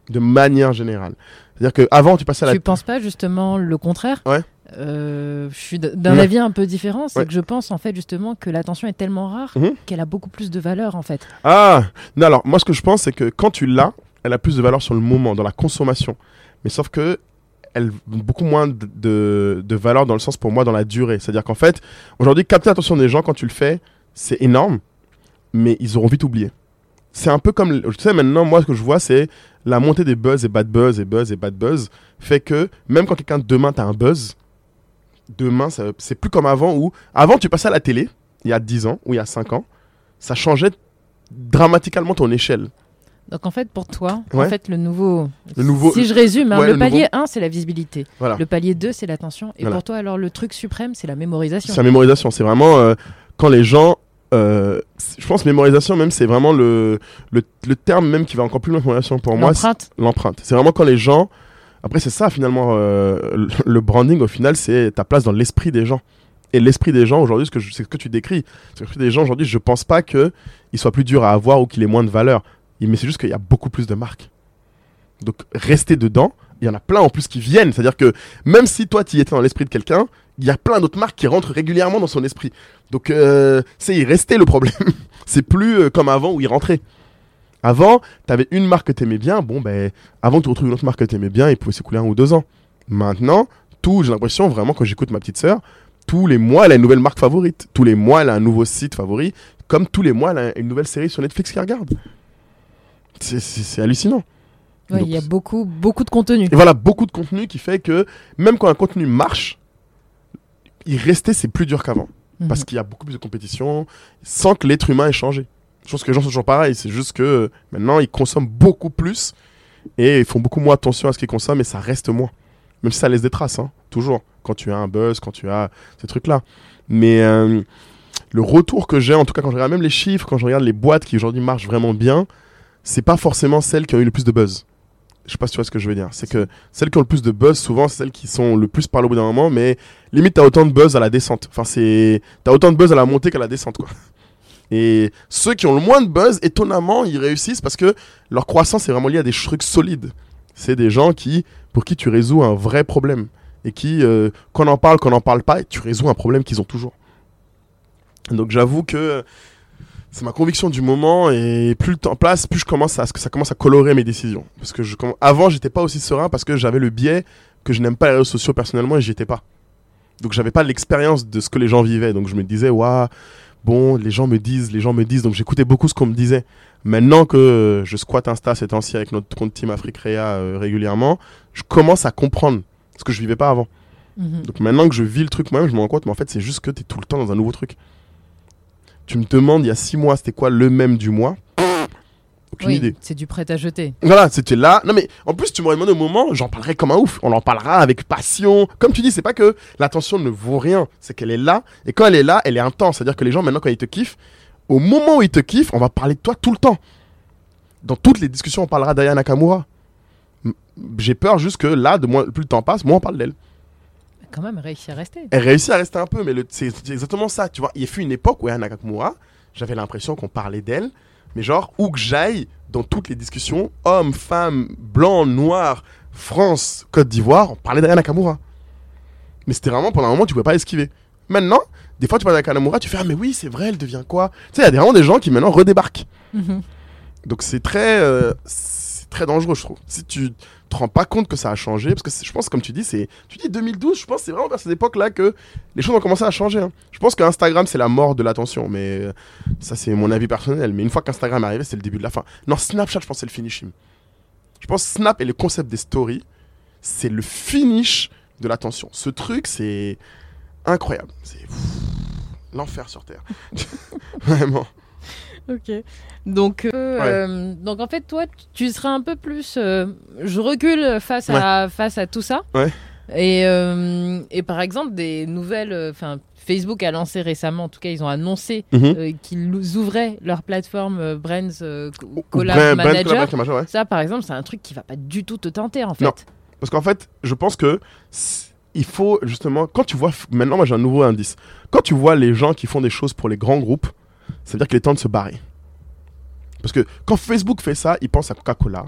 De manière générale. C'est-à-dire qu'avant, tu passais à la. Tu penses pas justement le contraire? Ouais. Euh, je suis d'un avis un peu différent, c'est Ouais. que je pense en fait justement que l'attention est tellement rare Mhm. qu'elle a beaucoup plus de valeur en fait. Ah Non, alors, moi, ce que je pense, c'est que quand tu l'as, elle a plus de valeur sur le moment, dans la consommation. Mais sauf que. Elle a beaucoup moins de, de, de valeur dans le sens pour moi dans la durée. C'est-à-dire qu'en fait, aujourd'hui, capter l'attention des gens quand tu le fais, c'est énorme, mais ils auront vite oublié. C'est un peu comme, je sais maintenant, moi ce que je vois, c'est la montée des buzz et bad buzz et buzz et bad buzz fait que même quand quelqu'un demain t'as un buzz, demain c'est plus comme avant où avant tu passais à la télé, il y a 10 ans ou il y a 5 ans, ça changeait dramatiquement ton échelle. Donc en fait pour toi, Ouais. en fait le nouveau, Le nouveau- si je résume, hein, Ouais, le, le palier nouveau- 1 c'est la visibilité, Voilà. le palier 2 c'est l'attention et Voilà. pour toi alors le truc suprême c'est la mémorisation. C'est la mémorisation. C'est vraiment euh, quand les gens. euh, je pense mémorisation même c'est vraiment le, le, le terme même qui va encore plus loin que mémorisation pour moi. L'empreinte, L'empreinte. C'est vraiment quand les gens. Après c'est ça finalement euh, le- branding au final c'est ta place dans l'esprit des gens. Et l'esprit des gens aujourd'hui, c'est ce que tu décris. L'esprit des gens aujourd'hui, je pense pas que il soit plus dur à avoir ou qu'il ait moins de valeur. Mais c'est juste qu'il y a beaucoup plus de marques. Donc rester dedans, il y en a plein en plus qui viennent. C'est-à-dire que même si toi tu étais dans l'esprit de quelqu'un, il y a plein d'autres marques qui rentrent régulièrement dans son esprit. Donc euh, c'est y rester le problème. c'est plus euh, comme avant où il rentrait. Avant, tu avais une marque que tu aimais bien. Bon, ben, avant, tu retrouves une autre marque que tu aimais bien, il pouvait s'écouler un ou deux ans. Maintenant, tout, j'ai l'impression vraiment, quand j'écoute ma petite sœur, tous les mois, elle a une nouvelle marque favorite. Tous les mois, elle a un nouveau site favori. Comme tous les mois, elle a une nouvelle série sur Netflix qu'elle regarde. C'est- hallucinant. Ouais, il y a beaucoup beaucoup de contenu. Et voilà, beaucoup de contenu qui fait que même quand un contenu marche, y rester, c'est plus dur qu'avant. Mhm. Parce qu'il y a beaucoup plus de compétition sans que l'être humain ait changé. Je pense que les gens sont toujours pareils. C'est juste que maintenant, ils consomment beaucoup plus et ils font beaucoup moins attention à ce qu'ils consomment et ça reste moins. Même si ça laisse des traces, hein, toujours. Quand tu as un buzz, quand tu as ces trucs-là. Mais euh, le retour que j'ai, en tout cas quand je regarde même les chiffres, quand je regarde les boîtes qui aujourd'hui marchent vraiment bien, c'est pas forcément celles qui ont eu le plus de buzz. Je sais pas si tu vois ce que je veux dire. C'est que celles qui ont le plus de buzz, souvent, c'est celles qui sont le plus parlées au bout d'un moment, mais limite, t'as autant de buzz à la descente. Enfin, c'est. T'as autant de buzz à la montée qu'à la descente, quoi. Et ceux qui ont le moins de buzz, étonnamment, ils réussissent parce que leur croissance est vraiment liée à des trucs solides. C'est des gens qui, pour qui tu résous un vrai problème. Et qui, euh, qu'on en parle, qu'on n'en parle pas, tu résous un problème qu'ils ont toujours. Donc j'avoue que c'est ma conviction du moment et plus le temps passe, plus je commence à, ça commence à colorer mes décisions. Parce que je, avant, j'étais pas aussi serein parce que j'avais le biais que je n'aime pas les réseaux sociaux personnellement et j'y étais pas. Donc j'avais pas l'expérience de ce que les gens vivaient. Donc je me disais, waouh, bon, les gens me disent, les gens me disent. Donc j'écoutais beaucoup ce qu'on me disait. Maintenant que je squatte Insta ces temps-ci avec notre compte Team Africrea euh, régulièrement, je commence à comprendre ce que je vivais pas avant. Mhm. Donc maintenant que je vis le truc moi-même, je me rends compte, mais en fait, c'est juste que tu es tout le temps dans un nouveau truc. Tu me demandes, il y a six mois, c'était quoi le même du mois Aucune Oui, idée. c'est du prêt à jeter. Voilà, c'était là. Non, mais en plus, tu m'aurais demandé au moment, j'en parlerai comme un ouf. On en parlera avec passion. Comme tu dis, c'est pas que l'attention ne vaut rien, c'est qu'elle est là. Et quand elle est là, elle est intense. C'est-à-dire que les gens, maintenant, quand ils te kiffent, au moment où ils te kiffent, on va parler de toi tout le temps. Dans toutes les discussions, on parlera d'Aya Nakamura. J'ai peur juste que là, de moins, plus le temps passe, moins on parle d'elle. Quand même, réussi à rester. Elle réussit à rester un peu, mais c'est exactement ça. Tu vois, il y a eu une époque où Aya Nakamura, j'avais l'impression qu'on parlait d'elle, mais genre, où que j'aille, dans toutes les discussions, hommes, femmes, blancs, noirs, France, Côte d'Ivoire, on parlait d'Aya Nakamura. Mais c'était vraiment pendant un moment, tu pouvais pas esquiver. Maintenant, des fois, tu parles d'Aya Nakamura, tu fais, ah, mais oui, c'est vrai, elle devient quoi? Tu sais, il y a des- vraiment des gens qui maintenant redébarquent. Mhm. Donc c'est très, euh, très dangereux, je trouve. Si tu te rends pas compte que ça a changé, parce que je pense, comme tu dis, c'est, tu dis 2012, je pense c'est vraiment vers cette époque-là que les choses ont commencé à changer. hein. Je pense qu'Instagram c'est la mort de l'attention, mais euh, ça c'est mon avis personnel. Mais une fois qu'Instagram est arrivé, c'est le début de la fin. Non, Snapchat, je pense c'est le finishing. Je pense Snap et le concept des stories, c'est le finish de l'attention. Ce truc, c'est incroyable. C'est l'enfer sur terre. Vraiment. Ok. Donc, euh, euh, donc en fait, toi, tu seras un peu plus. euh, je recule face à face à tout ça. Ouais. Et, euh, et par exemple, des nouvelles. Enfin, Facebook a lancé récemment, en tout cas, ils ont annoncé Mhm. qu'ils ouvraient leur plateforme Brands Collab Brand- Manager. Collaboration Manager, ouais. Ça, par exemple, c'est un truc qui va pas du tout te tenter, en fait. Non. Parce qu'en fait, je pense que il faut justement, quand tu vois, maintenant moi j'ai un nouveau indice, quand tu vois les gens qui font des choses pour les grands groupes, ça veut dire qu'il est temps de se barrer. Parce que quand Facebook fait ça, ils pensent à Coca-Cola,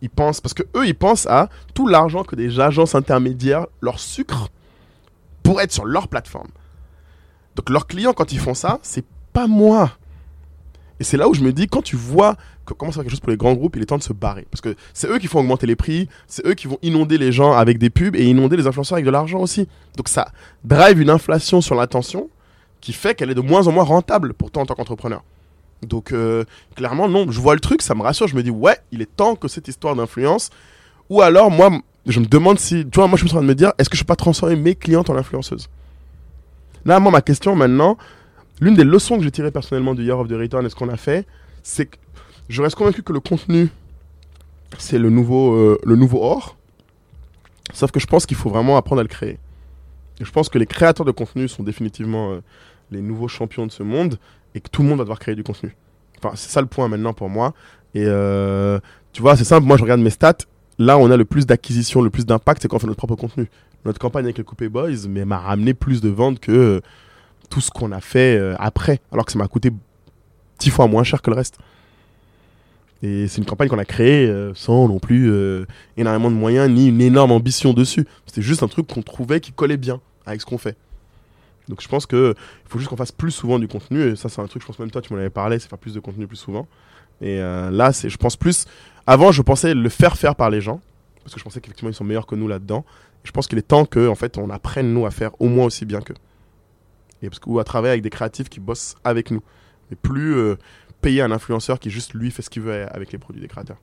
ils pensent, parce que eux ils pensent à tout l'argent que des agences intermédiaires leur sucrent pour être sur leur plateforme. Donc leurs clients quand ils font ça, c'est pas moi. Et c'est là où je me dis, quand tu vois que commence à faire quelque chose pour les grands groupes, il est temps de se barrer. Parce que c'est eux qui font augmenter les prix, c'est eux qui vont inonder les gens avec des pubs et inonder les influenceurs avec de l'argent aussi. Donc ça drive une inflation sur l'attention qui fait qu'elle est de moins en moins rentable pour toi en tant qu'entrepreneur. Donc euh, clairement, non, je vois le truc, ça me rassure, je me dis, ouais, il est temps que cette histoire d'influence, ou alors moi, je me demande si, tu vois, moi je me suis en train de me dire, est-ce que je peux pas transformer mes clientes en influenceuses? Là, moi, ma question maintenant, l'une des leçons que j'ai tirées personnellement du Year of the Return et ce qu'on a fait, c'est que je reste convaincu que le contenu, c'est le nouveau, euh, le nouveau or. Sauf que je pense qu'il faut vraiment apprendre à le créer. Je pense que les créateurs de contenu sont définitivement euh, les nouveaux champions de ce monde et que tout le monde va devoir créer du contenu. Enfin, c'est ça le point maintenant pour moi. Et euh, tu vois, c'est simple, moi je regarde mes stats. Là, on a le plus d'acquisition, le plus d'impact, c'est quand on fait notre propre contenu. Notre campagne avec le Coupé Boys mais m'a ramené plus de ventes que euh, tout ce qu'on a fait euh, après, alors que ça m'a coûté dix fois moins cher que le reste. Et c'est une campagne qu'on a créée sans non plus énormément de moyens ni une énorme ambition dessus. C'était juste un truc qu'on trouvait qui collait bien avec ce qu'on fait. Donc je pense que il faut juste qu'on fasse plus souvent du contenu. Et ça, c'est un truc, je pense même toi, tu m'en avais parlé, c'est faire plus de contenu plus souvent. Et euh, là, c'est, je pense plus. Avant, je pensais le faire faire par les gens, parce que je pensais qu'effectivement ils sont meilleurs que nous là-dedans. Et je pense qu'il est temps que, en fait, on apprenne nous à faire au moins aussi bien qu'eux. Et parce que ou à travailler avec des créatifs qui bossent avec nous, mais plus euh, payer un influenceur qui juste lui fait ce qu'il veut avec les produits des créateurs.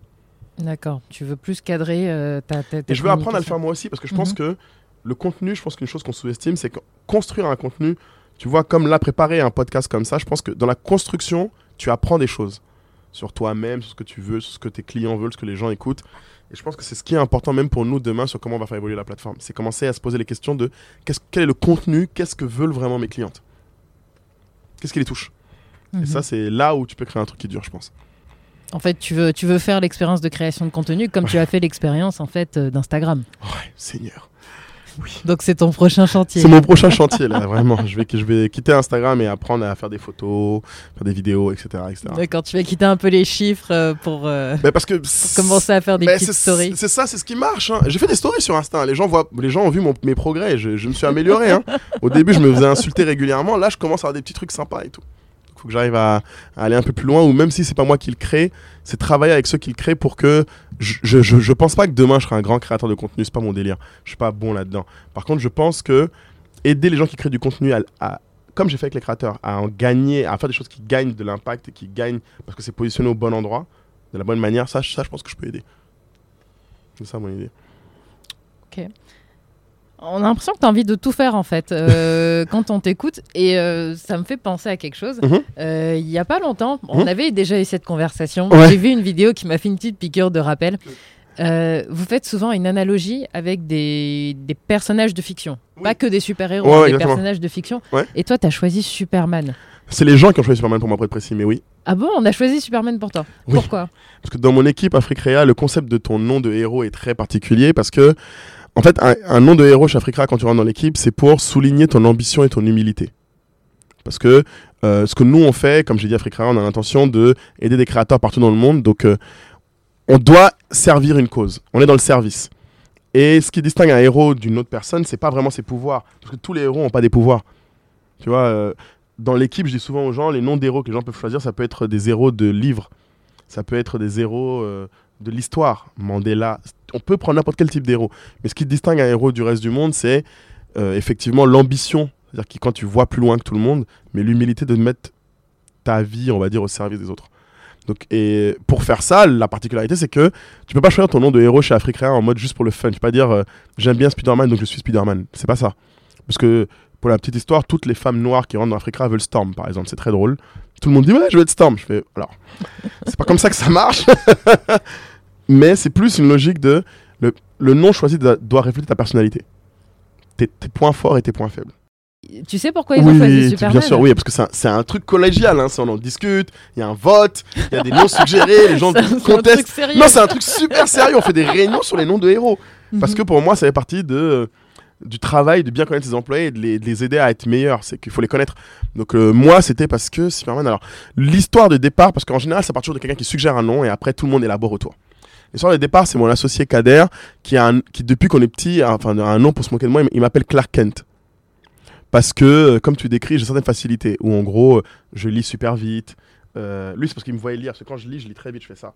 D'accord. Tu veux plus cadrer euh, ta, ta Et je veux apprendre à le faire moi aussi parce que je pense Mhm. que le contenu, je pense qu'une chose qu'on sous-estime, c'est que construire un contenu, tu vois, comme là, préparer un podcast comme ça, je pense que dans la construction, tu apprends des choses sur toi-même, sur ce que tu veux, sur ce que tes clients veulent, ce que les gens écoutent. Et je pense que c'est ce qui est important même pour nous demain sur comment on va faire évoluer la plateforme. C'est commencer à se poser les questions de qu'est-ce- quel est le contenu, qu'est-ce que veulent vraiment mes clientes? Qu'est-ce qui les touche? Mhm. Et ça, c'est là où tu peux créer un truc qui dure, je pense. En fait, tu veux, tu veux faire l'expérience de création de contenu comme tu as fait l'expérience en fait euh, d'Instagram. Ouais, Seigneur. Donc c'est ton prochain chantier. C'est mon prochain chantier, là, vraiment. Je vais, je vais quitter Instagram et apprendre à faire des photos, faire des vidéos, etc. etc. D'accord, tu vas quitter un peu les chiffres euh, pour, euh, Mais parce que. pour commencer à faire des Mais petites stories. C'est ça, c'est ce qui marche. hein. J'ai fait des stories sur Insta. Les gens, voient, les gens ont vu mon- mes progrès. Je, je me suis amélioré. hein. Au début, je me faisais insulter régulièrement. Là, je commence à avoir des petits trucs sympas et tout. Faut que j'arrive à, aller un peu plus loin. Ou même si c'est pas moi qui le crée, c'est travailler avec ceux qui le créent pour que. Je, je, je, pense pas que demain je serai un grand créateur de contenu. C'est pas mon délire. Je suis pas bon là-dedans. Par contre, je pense que aider les gens qui créent du contenu comme j'ai fait avec les créateurs, à en gagner, à faire des choses qui gagnent de l'impact et qui gagnent parce que c'est positionné au bon endroit, de la bonne manière, ça, ça je pense que je peux aider. C'est ça mon idée. On a l'impression que tu as envie de tout faire en fait euh, quand on t'écoute et euh, ça me fait penser à quelque chose. Mhm. Euh, Il y a pas longtemps, on Mhm. avait déjà eu cette conversation. Ouais. J'ai vu une vidéo qui m'a fait une petite piqûre de rappel. Vous faites souvent une analogie avec des, des personnages de fiction. Oui. Pas que des super-héros, Ouais, ouais, des personnages de fiction. Et toi, tu as choisi Superman. C'est les gens qui ont choisi Superman pour moi pour être précis, mais oui. Ah bon, on a choisi Superman pour toi. Oui. Pourquoi? Parce que dans mon équipe Africrea, le concept de ton nom de héros est très particulier parce que, en fait, un, nom de héros chez Africrea, quand tu rentres dans l'équipe, c'est pour souligner ton ambition et ton humilité. Parce que euh, ce que nous on fait, comme j'ai dit Africrea, on a l'intention de aider des créateurs partout dans le monde. Donc, euh, on doit servir une cause. On est dans le service. Et ce qui distingue un héros d'une autre personne, c'est pas vraiment ses pouvoirs. Parce que tous les héros n'ont pas des pouvoirs. Tu vois, euh, dans l'équipe, je dis souvent aux gens, les noms d'héros que les gens peuvent choisir, ça peut être des héros de livres. Ça peut être des héros de l'histoire. Mandela. On peut prendre n'importe quel type d'héros. Mais ce qui distingue un héros du reste du monde, c'est euh, effectivement l'ambition. C'est-à-dire que quand tu vois plus loin que tout le monde, mais l'humilité de mettre ta vie, on va dire, au service des autres. Donc, et pour faire ça, la particularité, c'est que tu peux pas choisir ton nom de héros chez Africain en mode juste pour le fun. Tu peux pas dire euh, j'aime bien Spider-Man, donc je suis Spider-Man. C'est pas ça. Parce que pour la petite histoire, toutes les femmes noires qui rentrent dans Africa veulent Storm, par exemple. C'est très drôle. Tout le monde dit ouais, je veux être Storm. Je fais alors, c'est pas comme ça que ça marche. Mais c'est plus une logique de le, le nom choisi doit, doit refléter ta personnalité, tes, tes points forts et tes points faibles. Tu sais pourquoi ils ont choisi Superman bien sûr, oui, parce que c'est un, truc collégial. Hein, ça, on en discute. Il y a un vote, il y a des noms suggérés, les gens contestent. Non, c'est un truc super sérieux. On fait des réunions sur les noms de héros. Parce Mhm. que pour moi, ça fait partie de, du travail de bien connaître ses employés et de les, de les aider à être meilleurs. C'est qu'il faut les connaître. Donc, euh, moi, c'était parce que Superman. Alors, l'histoire de départ, parce qu'en général, ça part toujours de quelqu'un qui suggère un nom et après, tout le monde élabore autour. L'histoire de départ, c'est mon associé Kader qui, a qui depuis qu'on est petit, a, enfin, un nom pour se moquer de moi, il- m'appelle Clark Kent. Parce que, euh, comme tu décris, j'ai certaines facilités. Où en gros, euh, je lis super vite. Euh, lui, c'est parce qu'il me voyait lire. Parce que quand je lis, je lis très vite, je fais ça.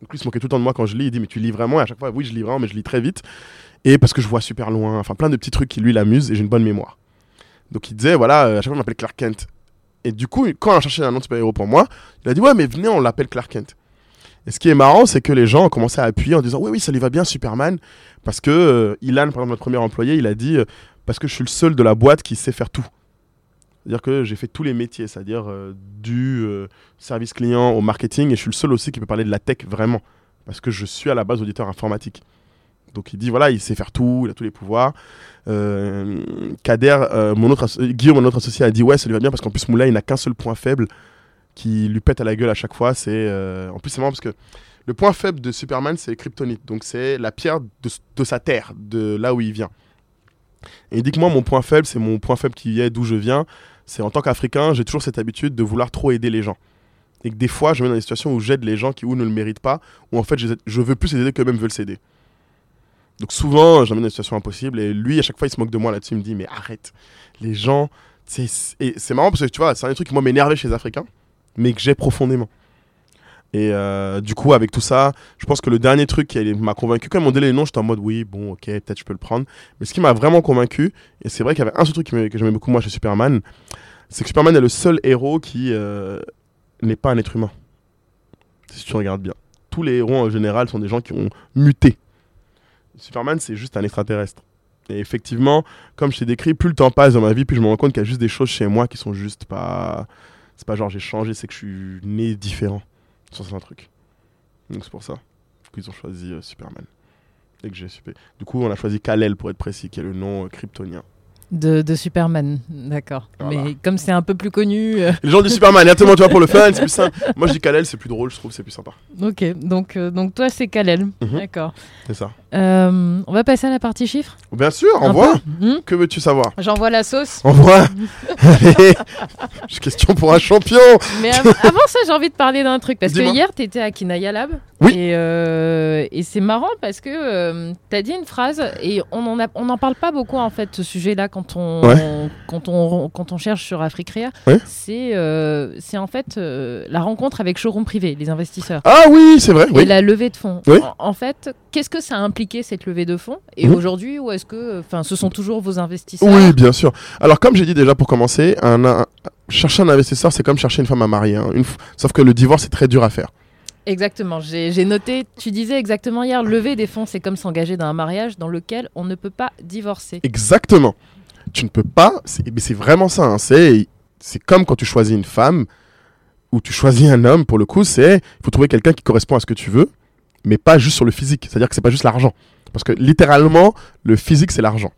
Donc lui, il se moquait tout le temps de moi quand je lis. Il dit, mais tu lis vraiment Et à chaque fois, oui, je lis vraiment, mais je lis très vite. Et parce que je vois super loin. Enfin, plein de petits trucs qui lui l'amusent et j'ai une bonne mémoire. Donc il disait, voilà, à chaque fois, il m'appelait Clark Kent. Et du coup, quand on a cherché un nom de super-héros pour moi, il a dit, ouais, mais venez, on l'appelle Clark Kent. Et ce qui est marrant, c'est que les gens ont commencé à appuyer en disant, oui, oui, ça lui va bien, Superman. Parce que euh, Ilan, par exemple, notre premier employé, il a dit, euh, parce que je suis le seul de la boîte qui sait faire tout. C'est-à-dire que j'ai fait tous les métiers, c'est-à-dire euh, du euh, service client au marketing, et je suis le seul aussi qui peut parler de la tech vraiment, parce que je suis à la base auditeur informatique. Donc il dit, voilà, il sait faire tout, il a tous les pouvoirs. Kader, mon autre Guillaume, mon autre associé, a dit, ouais, ça lui va bien, parce qu'en plus, Moulin, il n'a qu'un seul point faible qui lui pète à la gueule à chaque fois. C'est euh, En plus, c'est marrant parce que le point faible de Superman, c'est Kryptonite, donc c'est la pierre de, sa terre, de là où il vient. Et il dit que moi, mon point faible, c'est mon point faible qui est d'où je viens. C'est en tant qu'Africain, j'ai toujours cette habitude de vouloir trop aider les gens. Et que des fois, je me mets dans des situations où j'aide les gens qui ou ne le méritent pas, ou en fait, je, veux plus aider qu'eux-mêmes veulent s'aider. Donc souvent, je l'amène dans des situations impossibles. Et lui, à chaque fois, il se moque de moi là-dessus. Il me dit, mais arrête. Les gens. c'est marrant parce que tu vois, c'est un des trucs qui moi m'énervait chez les Africains, mais que j'ai profondément. Et euh, du coup, avec tout ça, je pense que le dernier truc qui m'a convaincu, quand ils m'ont donné les noms, j'étais en mode oui, bon, ok, peut-être je peux le prendre. Mais ce qui m'a vraiment convaincu, et c'est vrai qu'il y avait un seul truc que j'aimais beaucoup moi chez Superman, c'est que Superman est le seul héros qui euh, n'est pas un être humain. Si tu regardes bien. Tous les héros en général sont des gens qui ont muté. Superman, c'est juste un extraterrestre. Et effectivement, comme je t'ai décrit, plus le temps passe dans ma vie, plus je me rends compte qu'il y a juste des choses chez moi qui sont juste pas. C'est pas genre j'ai changé, c'est que je suis né différent sur certains trucs. Donc c'est pour ça qu'ils ont choisi euh, Superman. Et que j'ai. Du coup, on a choisi Kal-El pour être précis, qui est le nom euh, kryptonien. De, de Superman, d'accord. Voilà. Mais comme c'est un peu plus connu. euh, Les gens du Superman, tellement tu vois pour le fun, c'est plus simple. Moi je dis Kalel, c'est plus drôle, je trouve, c'est plus sympa. ok, donc, euh, donc toi c'est Kalel. Mhm. D'accord. C'est ça. Euh, on va passer à la partie chiffres Bien sûr, envoie. Hmm Que veux-tu savoir? J'envoie la sauce. Envoie. Allez. Question pour un champion. Mais av- avant ça, j'ai envie de parler d'un truc. Parce que hier, tu étais à Kinaya Lab. Oui. Et, euh, et c'est marrant parce que tu as dit une phrase et on n'en a- on n'en parle pas beaucoup en fait, ce sujet-là, quand on, quand, on, quand on cherche sur Africrea. Ouais. C'est euh, en fait euh, la rencontre avec showroom privé, les investisseurs. Ah oui, c'est vrai. Et Oui. la levée de fonds. Oui. En, en fait, qu'est-ce que ça a impliqué cette levée de fonds? Et Mhm. aujourd'hui, où est-ce que, enfin, ce sont toujours vos investisseurs? Oui, bien sûr. Alors, comme j'ai dit déjà pour commencer, un, un- chercher un investisseur, c'est comme chercher une femme à marier. hein. Une Sauf que le divorce, c'est très dur à faire. Exactement, j'ai noté, tu disais exactement hier, lever des fonds, c'est comme s'engager dans un mariage dans lequel on ne peut pas divorcer. Exactement. Tu ne peux pas. c'est- vraiment ça. hein. C'est comme quand tu choisis une femme ou tu choisis un homme. Pour le coup, c'est il faut trouver quelqu'un qui correspond à ce que tu veux, mais pas juste sur le physique. C'est-à-dire que c'est pas juste l'argent. Parce que littéralement, le physique, c'est l'argent.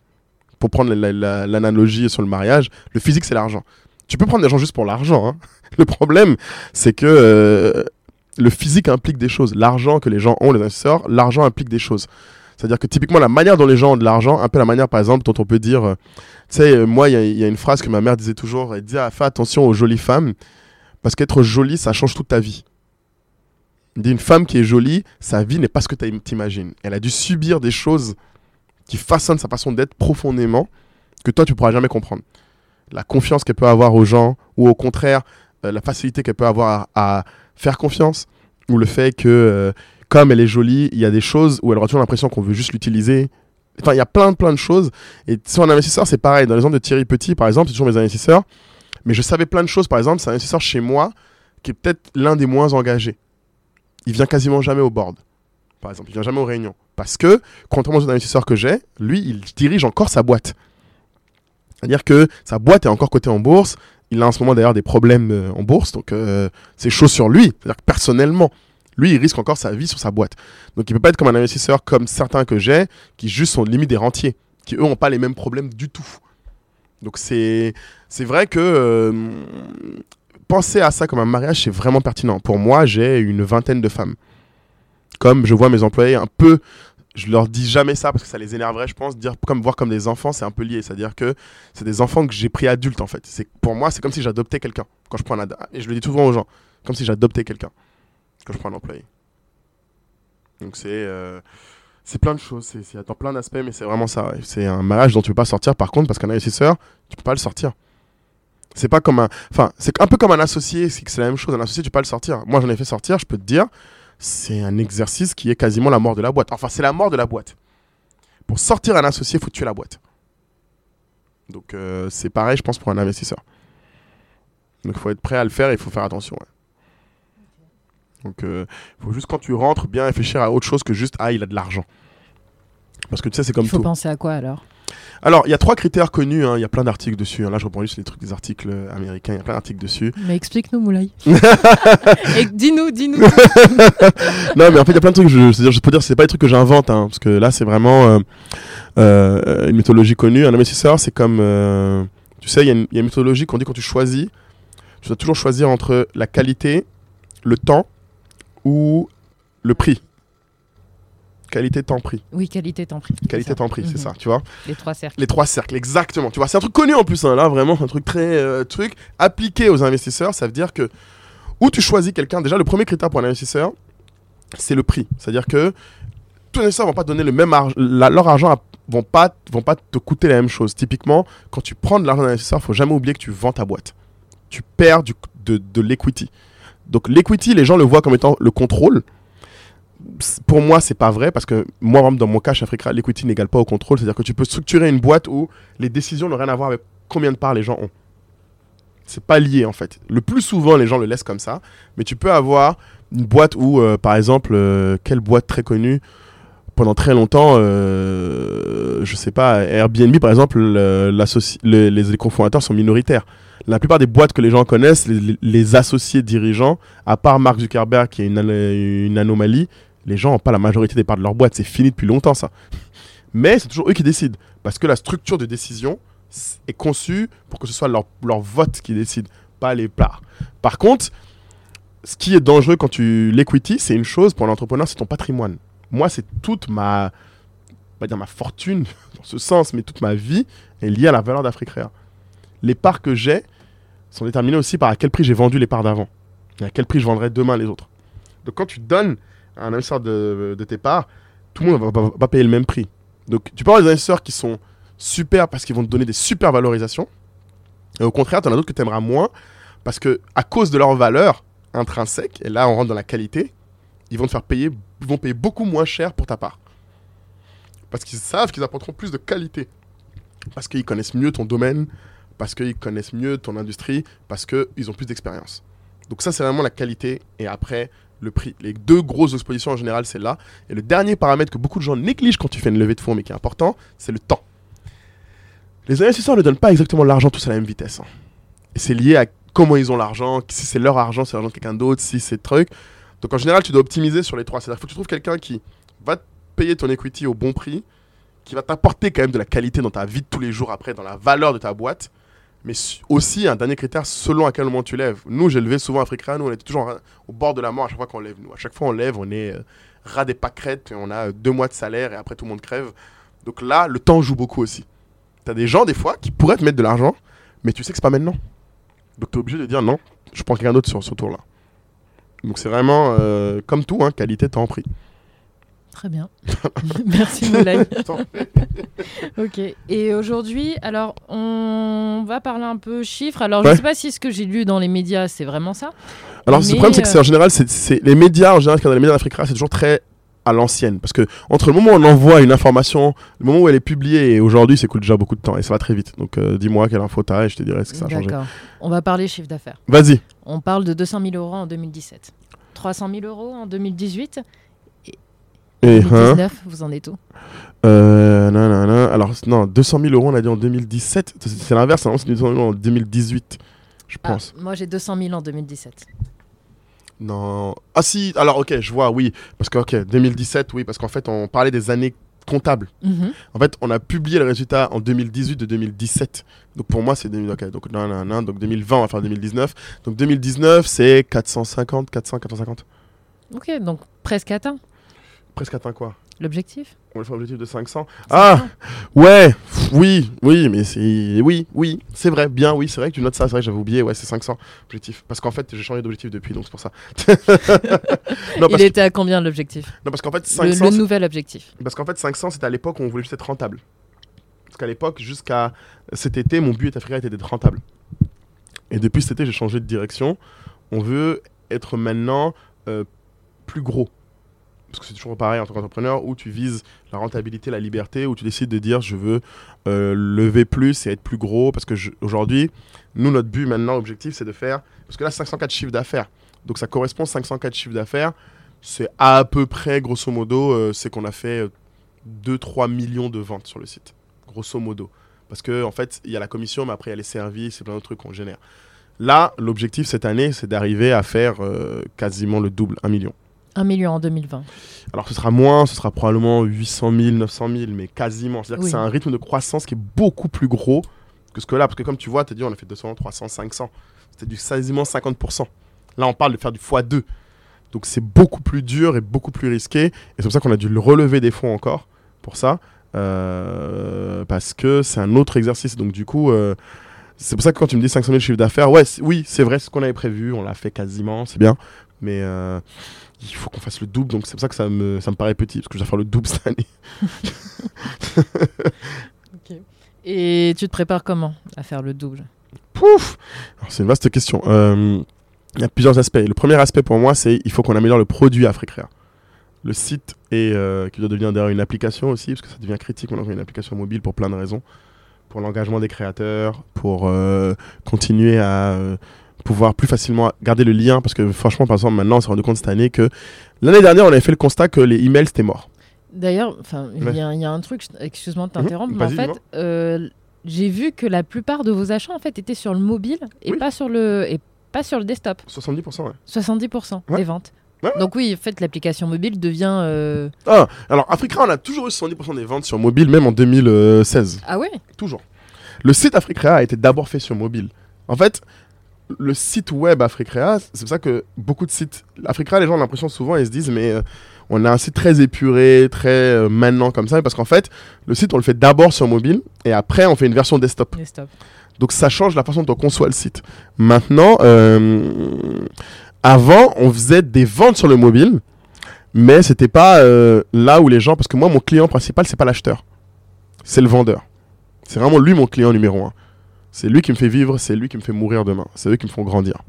Pour prendre la- la- l'analogie sur le mariage, le physique, c'est l'argent. Tu peux prendre des gens juste pour l'argent. hein. Le problème, c'est que euh, le physique implique des choses. L'argent que les gens ont, les investisseurs, l'argent implique des choses. C'est-à-dire que typiquement, la manière dont les gens ont de l'argent, un peu la manière, par exemple, dont on peut dire, euh, tu sais, euh, moi, il y, a- une phrase que ma mère disait toujours, elle disait, ah, fais attention aux jolies femmes, parce qu'être jolie, ça change toute ta vie. Elle dit, une femme qui est jolie, sa vie n'est pas ce que tu t'imagines. Elle a dû subir des choses qui façonnent sa façon d'être profondément, que toi, tu pourras jamais comprendre. La confiance qu'elle peut avoir aux gens, ou au contraire, euh, la facilité qu'elle peut avoir à, faire confiance, ou le fait que, comme elle est jolie, il y a des choses où elle aura toujours l'impression qu'on veut juste l'utiliser. Enfin, il y a plein, plein de choses. Et sur un investisseur, c'est pareil. Dans l'exemple de Thierry Petit, par exemple, c'est toujours mes investisseurs. Mais je savais plein de choses. Par exemple, c'est un investisseur chez moi qui est peut-être l'un des moins engagés. Il vient quasiment jamais au board. Par exemple, il vient jamais aux réunions. Parce que, contrairement aux investisseurs que j'ai, lui, il dirige encore sa boîte. C'est-à-dire que sa boîte est encore cotée en bourse. Il a en ce moment d'ailleurs des problèmes euh, en bourse. Donc, euh, c'est chaud sur lui. C'est-à-dire personnellement, lui, il risque encore sa vie sur sa boîte. Donc, il peut pas être comme un investisseur comme certains que j'ai, qui juste sont limite des rentiers, qui eux n'ont pas les mêmes problèmes du tout. Donc, c'est vrai que euh, penser à ça comme un mariage, c'est vraiment pertinent. Pour moi, j'ai une vingtaine de femmes. Comme je vois mes employés un peu, je leur dis jamais ça parce que ça les énerverait, je pense, dire comme voir comme des enfants, c'est un peu lié. C'est-à-dire que c'est des enfants que j'ai pris adultes en fait. C'est pour moi, c'est comme si j'adoptais quelqu'un quand je prends un et je le dis souvent aux gens, comme si j'adoptais quelqu'un quand je prends un employé. Donc c'est euh, c'est plein de choses, c'est dans plein d'aspects, mais c'est vraiment ça. C'est un mariage dont tu peux pas sortir par contre parce qu'un investisseur, tu peux pas le sortir. C'est pas comme un, enfin c'est un peu comme un associé, c'est la même chose. Un associé, tu peux pas le sortir. Moi j'en ai fait sortir, je peux te dire, c'est un exercice qui est quasiment la mort de la boîte. Enfin c'est la mort de la boîte. Pour sortir un associé, il faut tuer la boîte. Donc euh, c'est pareil, je pense pour un investisseur. Donc il faut être prêt à le faire et il faut faire attention. Donc il faut juste quand tu rentres bien réfléchir à autre chose que juste ah il a de l'argent. Parce que tu sais c'est comme Il faut tout. penser à quoi alors? Alors il y a trois critères connus, hein, il y a plein d'articles dessus. hein. Là je reprends juste les trucs des articles euh, américains, il y a plein d'articles dessus. Mais explique-nous, Moulay. Dis-nous, dis-nous. non mais en fait il y a plein de trucs, je, c'est-à-dire, je peux dire c'est pas des trucs que j'invente, hein, parce que là c'est vraiment euh, euh, une méthodologie connue. Un investisseur c'est comme, euh, tu sais il y, a une- il y a une méthodologie qu'on dit quand tu choisis, tu dois toujours choisir entre la qualité, le temps ou le prix. Qualité, temps, prix. Oui, qualité, temps prix. Qualité, temps, prix, c'est Mhm. ça, tu vois. Les trois cercles. Les trois cercles, exactement. Tu vois, c'est un truc connu en plus, hein, là, vraiment, un truc très euh, truc appliqué aux investisseurs. Ça veut dire que où tu choisis quelqu'un, déjà, le premier critère pour un investisseur, c'est le prix. C'est-à-dire que tous les investisseurs vont pas donner le même argent, leur argent à- vont pas vont pas te coûter la même chose. Typiquement, quand tu prends de l'argent d'un investisseur, faut jamais oublier que tu vends ta boîte. Tu perds du- de, de l'equity. Donc l'equity, les gens le voient comme étant le contrôle. Pour moi, c'est pas vrai parce que moi, exemple, dans mon cas, chez Africa, l'equity n'égale pas au contrôle. C'est-à-dire que tu peux structurer une boîte où les décisions n'ont rien à voir avec combien de parts les gens ont. C'est pas lié en fait. Le plus souvent, les gens le laissent comme ça. Mais tu peux avoir une boîte où, euh, par exemple, euh, quelle boîte très connue pendant très longtemps, euh, je sais pas, Airbnb par exemple, les, les cofondateurs sont minoritaires. La plupart des boîtes que les gens connaissent, les, associés dirigeants, à part Mark Zuckerberg qui est une, ano- une anomalie, les gens n'ont pas la majorité des parts de leur boîte. C'est fini depuis longtemps ça. Mais c'est toujours eux qui décident. Parce que la structure de décision est conçu pour que ce soit leur, vote qui décide, pas les parts. Par contre, ce qui est dangereux quand tu l'equity, c'est une chose pour l'entrepreneur, c'est ton patrimoine. Moi, c'est toute ma, va dire ma fortune dans ce sens, mais toute ma vie est liée à la valeur d'Africrea. Les parts que j'ai sont déterminées aussi par à quel prix j'ai vendu les parts d'avant et à quel prix je vendrai demain les autres. Donc quand tu donnes à un investisseur de, de tes parts, tout le monde va, va- va payer le même prix. Donc tu peux avoir des investisseurs qui sont super parce qu'ils vont te donner des super valorisations. Et au contraire, tu en as d'autres que tu aimeras moins parce que à cause de leur valeur intrinsèque, et là on rentre dans la qualité, ils vont te faire payer, vont payer beaucoup moins cher pour ta part. Parce qu'ils savent qu'ils apporteront plus de qualité. Parce qu'ils connaissent mieux ton domaine, parce qu'ils connaissent mieux ton industrie, parce qu'ils ont plus d'expérience. Donc ça, c'est vraiment la qualité. Et après, le prix. Les deux grosses expositions en général, c'est là. Et le dernier paramètre que beaucoup de gens négligent quand tu fais une levée de fonds, mais qui est important, c'est le temps. Les investisseurs ne donnent pas exactement l'argent tous à la même vitesse. hein. Et c'est lié à comment ils ont l'argent, si c'est leur argent, si c'est l'argent de quelqu'un d'autre, si c'est truc. Donc en général, tu dois optimiser sur les trois. C'est-à-dire que tu trouves quelqu'un qui va te payer ton equity au bon prix, qui va t'apporter quand même de la qualité dans ta vie de tous les jours après, dans la valeur de ta boîte. Mais aussi, un dernier critère, selon à quel moment tu lèves. Nous, j'ai levé souvent Africa, nous, on était toujours au bord de la mort à chaque fois qu'on lève. Nous, à chaque fois, on lève, on est euh, ras des pâquerettes, et on a deux mois de salaire, et après, tout le monde crève. Donc là, le temps joue beaucoup aussi. Tu as des gens, des fois, qui pourraient te mettre de l'argent, mais tu sais que c'est pas maintenant. Donc tu es obligé de dire non, je prends quelqu'un d'autre sur ce tour-là. Donc c'est vraiment, euh, comme tout, hein, qualité, temps, prix. Très bien. Merci Moulay. Ok. Et aujourd'hui, alors, on va parler un peu chiffres. Alors, Ouais. je sais pas si ce que j'ai lu dans les médias, c'est vraiment ça. Alors, le problème, c'est que euh, c'est en général, c'est, c'est- les médias, en général, quand on a les médias d'Africa, c'est toujours très à l'ancienne. Parce que entre le moment où on envoie une information, le moment où elle est publiée et aujourd'hui, ça coûte déjà beaucoup de temps et ça va très vite. Donc, euh, dis-moi quelle info t'as et je te dirai ce que ça a changé. D'accord. On va parler chiffre d'affaires. Vas-y. On parle de 200 000 euros en 2017. 300 000 euros en 2018. Et, hein, 2019, vous en êtes où euh, nanana. Alors, non, 200 000 euros, on a dit en 2017. C'est, l'inverse, hein, c'est 200 000 euros en 2018, je Ah, pense. Moi, j'ai 200 000 en 2017. Non. Ah si, alors ok, je vois, oui. Parce que, ok, 2017, oui, parce qu'en fait, on parlait des années comptables. Mhm. En fait, on a publié le résultat en 2018 de 2017. Donc pour moi, c'est 2000, ok, donc, non, non, non, donc 2020, on va faire 2019. Donc 2019, c'est 450, 400, 450. Ok, donc presque atteint Presque atteint quoi l'objectif. On va faire l'objectif de 500. Ah Ouais, pff, oui, oui, mais c'est. Oui, oui, c'est vrai, bien, oui, c'est vrai que tu notes ça, c'est vrai que j'avais oublié, ouais, c'est 500 objectif. Parce qu'en fait, j'ai changé d'objectif depuis, donc c'est pour ça. non, Il était à combien l'objectif non, parce qu'en fait, le, 500, le nouvel objectif. Parce qu'en fait, 500, c'était à l'époque où on voulait juste être rentable. Parce qu'à l'époque, jusqu'à cet été, mon but Africa était d'être rentable. Et depuis cet été, j'ai changé de direction. On veut être maintenant euh, plus gros. Parce que c'est toujours pareil en tant qu'entrepreneur, où tu vises la rentabilité, la liberté, où tu décides de dire je veux euh, lever plus et être plus gros. Parce que aujourd'hui, nous, notre but maintenant, objectif, c'est de faire. Parce que là, 504 chiffres d'affaires. Donc ça correspond 504 chiffres d'affaires. C'est à peu près, grosso modo, euh, c'est qu'on a fait 2-3 millions de ventes sur le site. Grosso modo. Parce que en fait, il y a la commission, mais après, il y a les services et plein d'autres trucs qu'on génère. Là, l'objectif cette année, c'est d'arriver à faire euh, quasiment le double, 1 million. 1 million en 2020. Alors ce sera moins, ce sera probablement 800 000, 900 000, mais quasiment. C'est-à-dire Oui. que c'est un rythme de croissance qui est beaucoup plus gros que ce que là. Parce que comme tu vois, tu as dit, on a fait 200, 300, 500. C'était du quasiment 50%. Là, on parle de faire du x2. Donc c'est beaucoup plus dur et beaucoup plus risqué. Et c'est pour ça qu'on a dû le relever des fonds encore pour ça. Euh, parce que c'est un autre exercice. Donc du coup, euh, c'est pour ça que quand tu me dis 500 000 chiffre d'affaires, ouais, oui, c'est vrai, c'est ce qu'on avait prévu. On l'a fait quasiment, c'est bien. Mais euh, il faut qu'on fasse le double. Donc c'est pour ça que ça me, ça me paraît petit. Parce que je dois faire le double cette année. Et tu te prépares comment à faire le double? Pouf C'est une vaste question. Euh, il y a plusieurs aspects. Le premier aspect pour moi, c'est il faut qu'on améliore le produit Africrea. Le site est, euh, qui doit devenir d'ailleurs une application aussi, parce que ça devient critique maintenant qu'on a une application mobile pour plein de raisons. Pour l'engagement des créateurs, pour euh, continuer à pouvoir plus facilement garder le lien, parce que franchement, par exemple, maintenant, on s'est rendu compte cette année que l'année dernière, on avait fait le constat que les emails, c'était mort. D'ailleurs, enfin, il Ouais. y, a- il y a un truc, excuse-moi de t'interrompre, Mhm, mais en fait, euh, j'ai vu que la plupart de vos achats en fait étaient sur le mobile et Oui. pas sur le et pas sur le desktop. 70%, ouais. 70% Ouais. des ventes. Ouais. Donc oui, en fait, l'application mobile devient euh, Ah, alors, Africa, on a toujours eu 70% des ventes sur mobile, même en 2016. ah ouais? Toujours. Le site Africrea a été d'abord fait sur mobile. En fait, le site web Africrea, c'est pour ça que beaucoup de sites. Africrea, les gens ont l'impression souvent, ils se disent, mais euh, on a un site très épuré, très euh, maintenant comme ça, parce qu'en fait, le site, on le fait d'abord sur mobile et après, on fait une version desktop. Desktop. Donc ça change la façon dont on conçoit le site. Maintenant, euh, avant, on faisait des ventes sur le mobile, mais c'était pas là où les gens. Parce que moi, mon client principal, c'est pas l'acheteur, c'est le vendeur. C'est vraiment lui mon client numéro un. C'est lui qui me fait vivre, c'est lui qui me fait mourir demain, c'est eux qui me font grandir.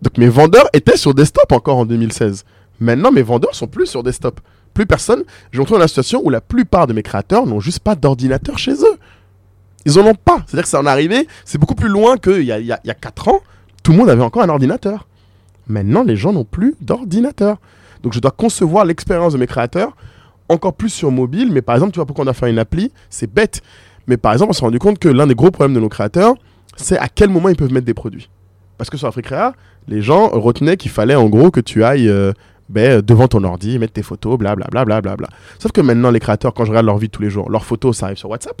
Donc mes vendeurs étaient sur desktop encore en 2016. Maintenant, mes vendeurs sont plus sur desktop. Plus personne. Je me retrouve dans la situation où la plupart de mes créateurs n'ont juste pas d'ordinateur chez eux. Ils en ont pas. C'est-à-dire que ça en est arrivé, c'est beaucoup plus loin qu'il y a, y a 4 ans. Tout le monde avait encore un ordinateur. Maintenant, les gens n'ont plus d'ordinateur. Donc je dois concevoir l'expérience de mes créateurs encore plus sur mobile. Mais par exemple, tu vois pourquoi on a fait une appli C'est bête. Mais par exemple, on s'est rendu compte que l'un des gros problèmes de nos créateurs, c'est à quel moment ils peuvent mettre des produits. Parce que sur Africrea, les gens retenaient qu'il fallait en gros que tu ailles euh, ben, devant ton ordi, mettre tes photos, blablabla. Bla, bla, Sauf que maintenant, les créateurs, quand je regarde leur vie tous les jours, leurs photos, ça arrive sur WhatsApp.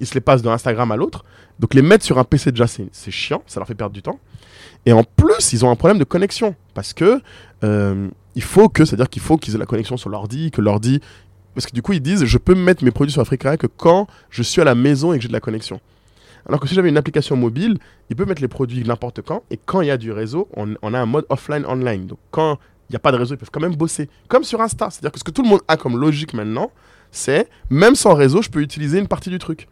Ils se les passent d'un Instagram à l'autre. Donc les mettre sur un PC déjà, c'est c'est chiant, ça leur fait perdre du temps. Et en plus, ils ont un problème de connexion. Parce que euh, il faut que, c'est-à-dire qu'il faut qu'ils aient la connexion sur l'ordi, que l'ordi. Parce que du coup, ils disent, je peux mettre mes produits sur Africa que quand je suis à la maison et que j'ai de la connexion. Alors que si j'avais une application mobile, il peut mettre les produits n'importe quand. Et quand il y a du réseau, on, a un mode offline-online. Donc quand il n'y a pas de réseau, ils peuvent quand même bosser. Comme sur Insta. C'est-à-dire que ce que tout le monde a comme logique maintenant, c'est même sans réseau, je peux utiliser une partie du truc.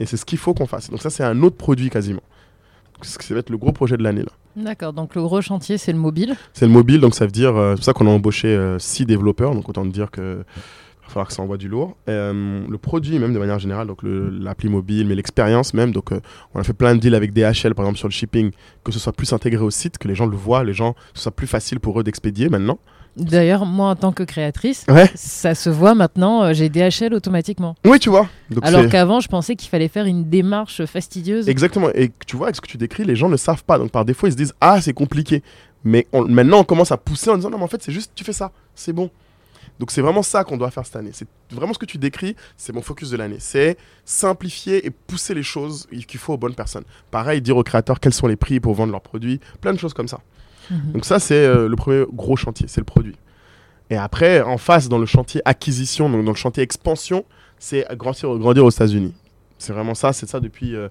Et c'est ce qu'il faut qu'on fasse. Donc ça, c'est un autre produit quasiment. Ce qui va être le gros projet de l'année là. D'accord, donc le gros chantier, c'est le mobile. C'est le mobile, donc ça veut dire, euh, c'est pour ça qu'on a embauché 6 développeurs, donc autant dire que va falloir que ça envoie du lourd. Euh, le produit même de manière générale, donc l'appli mobile, mais l'expérience même, donc euh, on a fait plein de deals avec DHL par exemple sur le shipping, que ce soit plus intégré au site, que les gens le voient, les gens, ce soit plus facile pour eux d'expédier maintenant. D'ailleurs, moi, en tant que créatrice, Ouais. ça se voit maintenant, euh, j'ai DHL automatiquement. Oui, tu vois. Donc Alors qu'avant, je pensais qu'il fallait faire une démarche fastidieuse. Exactement. Et tu vois, avec ce que tu décris, les gens ne savent pas. Donc par défaut, ils se disent Ah, c'est compliqué. Mais on- maintenant, on commence à pousser en disant Non, mais en fait, c'est juste, tu fais ça. C'est bon. Donc c'est vraiment ça qu'on doit faire cette année. C'est vraiment ce que tu décris, c'est mon focus de l'année. C'est simplifier et pousser les choses qu'il faut aux bonnes personnes. Pareil, dire aux créateurs quels sont les prix pour vendre leurs produits, plein de choses comme ça. Mhm. Donc ça, c'est euh, le premier gros chantier, c'est le produit. Et après, en face, dans le chantier acquisition, donc dans le chantier expansion, c'est grandir, grandir aux États-Unis. C'est vraiment ça, c'est ça depuis, euh,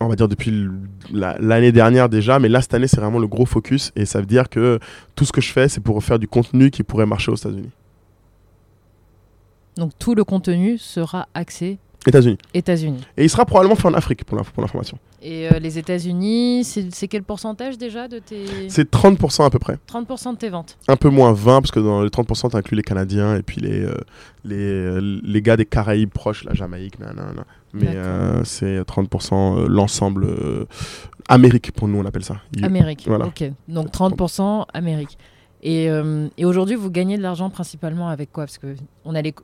on va dire depuis l'année dernière déjà, mais là, cette année, c'est vraiment le gros focus. Et ça veut dire que tout ce que je fais, c'est pour faire du contenu qui pourrait marcher aux États-Unis. Donc tout le contenu sera axé États-Unis. États-Unis. Et il sera probablement fait en Afrique, pour l'inf- pour l'information. Et euh, les États-Unis, c'est quel pourcentage déjà de tes C'est 30% à peu près. 30% de tes ventes Un peu moins 20, parce que dans les 30%, tu inclus les Canadiens et puis les, euh, les, euh, les gars des Caraïbes proches, la Jamaïque, nanana. Mais euh, c'est 30% euh, l'ensemble Amérique, pour nous, on appelle ça. Amérique. Voilà. Ok. Donc 30% Amérique. Et, euh, et aujourd'hui, vous gagnez de l'argent principalement avec quoi? Parce qu'il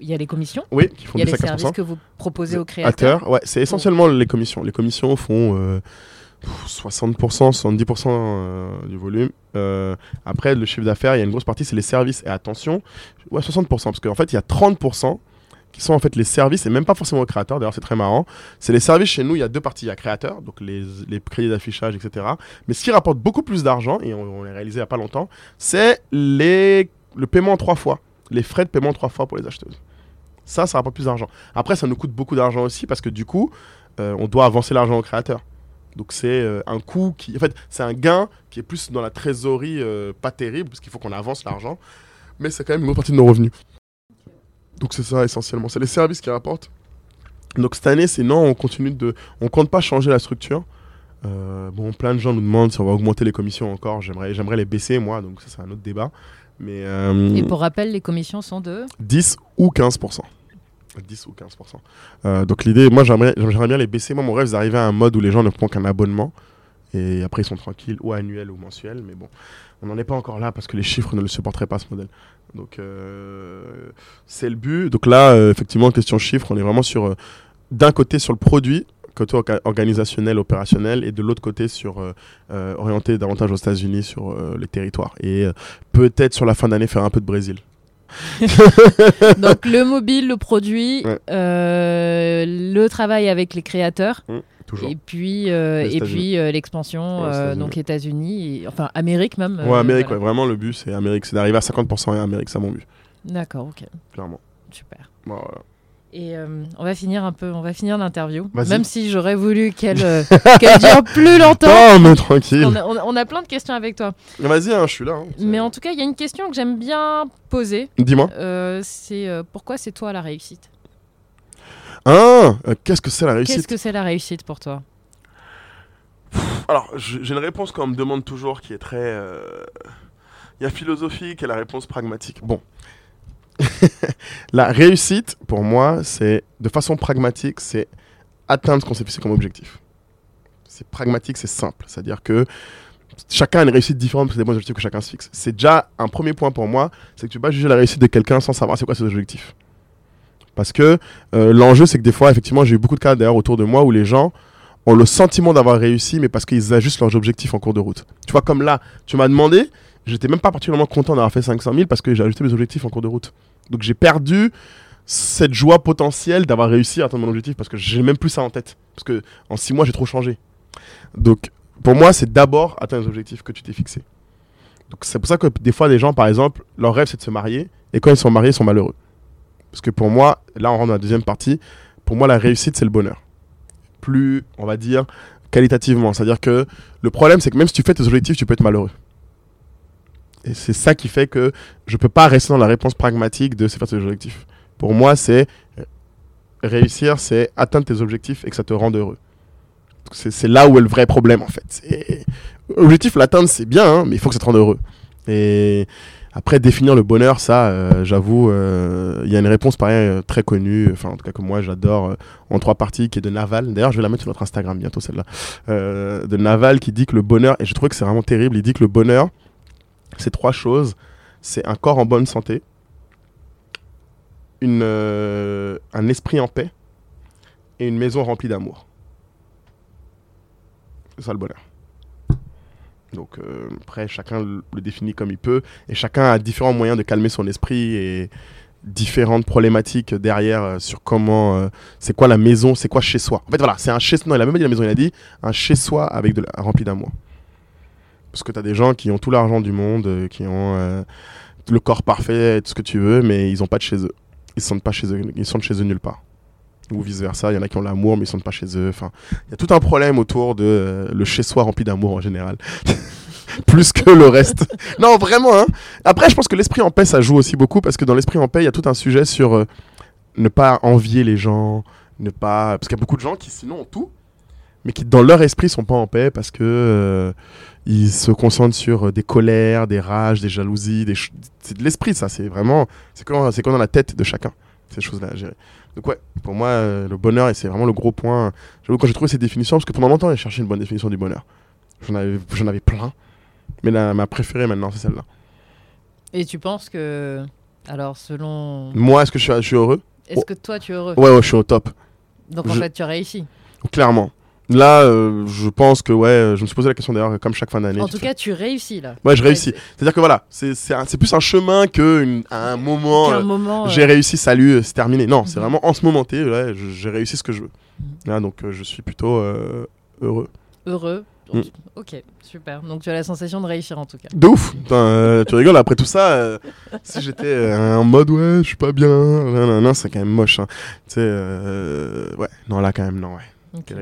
y a les commissions, Oui, qui font il y a les 15%. services que vous proposez aux créateurs. Ouais, c'est essentiellement les commissions. Les commissions font euh, pff, 60%, 70% euh, du volume. Euh, après, le chiffre d'affaires, il y a une grosse partie, c'est les services. Et attention, ouais, 60%, parce qu'en fait, il y a 30% qui sont en fait les services, et même pas forcément aux créateurs, d'ailleurs c'est très marrant. C'est les services chez nous, il y a deux parties, il y a créateurs, donc les, les crédits d'affichage, etc. Mais ce qui rapporte beaucoup plus d'argent, et on, l'a réalisé il n'y a pas longtemps, c'est le paiement en trois fois, les frais de paiement en trois fois pour les acheteuses. Ça, ça rapporte plus d'argent. Après, ça nous coûte beaucoup d'argent aussi parce que du coup, euh, on doit avancer l'argent au créateur. Donc c'est euh, un coût qui, en fait, c'est un gain qui est plus dans la trésorerie, euh, pas terrible parce qu'il faut qu'on avance l'argent, mais c'est quand même une grosse partie de nos revenus. Donc c'est ça essentiellement, c'est les services qui rapportent. Donc cette année, c'est non, on continue de, on compte pas changer la structure. Euh, bon, plein de gens nous demandent si on va augmenter les commissions encore. J'aimerais, j'aimerais les baisser moi, donc ça c'est un autre débat. Mais euh, Et pour rappel, les commissions sont de 10 ou 15%. 10 ou 15%. Euh, donc l'idée, moi j'aimerais, j'aimerais bien les baisser. Moi mon rêve c'est d'arriver à un mode où les gens ne font qu'un abonnement. Et après ils sont tranquilles, ou annuel ou mensuel. Mais bon, on n'en est pas encore là parce que les chiffres ne le supporteraient pas ce modèle. Donc euh, c'est le but. Donc là, euh, effectivement, question chiffres, on est vraiment sur, euh, d'un côté sur le produit, côté orga- organisationnel, opérationnel, et de l'autre côté sur euh, euh, orienté davantage aux États-Unis sur euh, les territoires. Et peut-être sur la fin d'année faire un peu de Brésil. Donc le mobile, le produit, Ouais. le travail avec les créateurs, Toujours. et puis euh, et puis euh, l'expansion, Ouais, euh, donc États-Unis, enfin Amérique même. Ouais, Amérique, voilà. ouais, vraiment le but c'est Amérique, c'est d'arriver à 50% et Amérique, c'est mon but, D'accord, ok, clairement. super. Bon, voilà. Et euh, on va finir un peu, on va finir l'interview, même si j'aurais voulu qu'elle euh, dure plus longtemps. Non, mais tranquille. On a, on plein de questions avec toi. Vas-y, hein, je suis là. hein. Mais en tout cas, il y a une question que j'aime bien poser. Dis-moi. Euh, c'est pourquoi c'est toi la réussite? Ah, euh, qu'est-ce que c'est la Qu'est-ce réussite que c'est la réussite pour toi Alors, j'ai une réponse qu'on me demande toujours qui est très. euh, Il y a philosophique et la réponse pragmatique. Bon. la réussite, pour moi, c'est de façon pragmatique, c'est atteindre ce qu'on s'est fixé comme objectif. C'est pragmatique, c'est simple. C'est-à-dire que chacun a une réussite différente parce que c'est des bons objectifs que chacun se fixe. C'est déjà un premier point pour moi, c'est que tu peux pas juger la réussite de quelqu'un sans savoir c'est quoi ses objectifs. Parce que euh, l'enjeu, c'est que des fois, effectivement, j'ai eu beaucoup de cas d'ailleurs autour de moi où les gens ont le sentiment d'avoir réussi, mais parce qu'ils ajustent leurs objectifs en cours de route. Tu vois, comme là, tu m'as demandé, j'étais même pas particulièrement content d'avoir fait 500 000 parce que j'ai ajusté mes objectifs en cours de route. Donc j'ai perdu cette joie potentielle d'avoir réussi à atteindre mon objectif parce que j'ai même plus ça en tête. Parce que en 6 mois, j'ai trop changé. Donc pour moi, c'est d'abord atteindre les objectifs que tu t'es fixés. Donc c'est pour ça que des fois, des gens, par exemple, leur rêve, c'est de se marier, et quand ils sont mariés, ils sont malheureux. Parce que pour moi, là, on rentre dans la deuxième partie, pour moi, la réussite, c'est le bonheur plus, on va dire, qualitativement. C'est-à-dire que le problème, c'est que même si tu fais tes objectifs, tu peux être malheureux. Et c'est ça qui fait que je peux pas rester dans la réponse pragmatique de c'est faire tes objectifs. Pour moi, c'est réussir, c'est atteindre tes objectifs et que ça te rende heureux. C'est là où est le vrai problème, en fait. C'est- Objectif, l'atteindre, c'est bien, hein, mais il faut que ça te rende heureux. Et après, définir le bonheur, ça, euh, j'avoue, euh, il y a une réponse pareil euh, très connue, enfin en tout cas que moi j'adore, en trois parties, qui est de Naval. D'ailleurs, je vais la mettre sur notre Instagram bientôt, celle-là. De Naval qui dit que le bonheur, et je trouve que c'est vraiment terrible, il dit que le bonheur, c'est trois choses. C'est un corps en bonne santé, une, un esprit en paix et une maison remplie d'amour. C'est ça le bonheur. Donc euh, après, chacun le définit comme il peut, et chacun a différents moyens de calmer son esprit et différentes problématiques derrière euh, sur comment, euh, c'est quoi la maison, c'est quoi chez soi. En fait voilà, c'est un chez non, il a même dit la maison, il a dit un chez soi avec de la- rempli d'amour. Parce que tu as des gens qui ont tout l'argent du monde, qui ont le corps parfait, tout ce que tu veux, mais ils ont pas de chez eux. Ils se sentent pas chez eux, ils sont chez eux nulle part. Ou vice versa, il y en a qui ont l'amour, mais ils sont pas chez eux. Enfin, il y a tout un problème autour de euh, le chez soi rempli d'amour en général. Plus que le reste. non, vraiment. Hein. Après, je pense que l'esprit en paix, ça joue aussi beaucoup parce que dans l'esprit en paix, il y a tout un sujet sur euh, ne pas envier les gens, ne pas. Parce qu'il y a beaucoup de gens qui, sinon, ont tout, mais qui, dans leur esprit, sont pas en paix parce que euh, ils se concentrent sur des colères, des rages, des jalousies. C'est de l'esprit, ça. C'est vraiment. C'est quand, quand dans la tête de chacun, ces choses-là à gérer. Donc, ouais, pour moi, euh, le bonheur, et c'est vraiment le gros point. J'avoue, quand j'ai trouvé ces définitions, parce que pendant longtemps, j'ai cherché une bonne définition du bonheur. J'en avais, j'en avais plein. Mais la, ma préférée maintenant, c'est celle-là. Et tu penses que, alors selon, Moi, est-ce que je suis, je suis heureux? Est-ce que toi tu es heureux? Ouais, ouais, je suis au top. Donc en je- fait tu as réussi. Clairement. Là, euh, je pense que, ouais, euh, je me suis posé la question d'ailleurs, comme chaque fin d'année. En tout fais- cas tu réussis là. Ouais, je réussis. C'est-à-dire que voilà, c'est un- plus un chemin qu'un un moment. Qu'un euh, moment. J'ai réussi, salut, c'est terminé. Non, c'est Mhm. vraiment en ce moment T, ouais, j'ai réussi ce que je veux. Mhm. Là, donc, euh, je suis plutôt heureux. heureux. Mm. Ok, super. Donc tu as la sensation de réussir en tout cas. De ouf Putain, Tu rigoles, après tout ça, si j'étais en mode ouais, je suis pas bien, nanana, c'est quand même moche. hein. Tu sais, ouais, non, là quand même, non, ouais. Ok.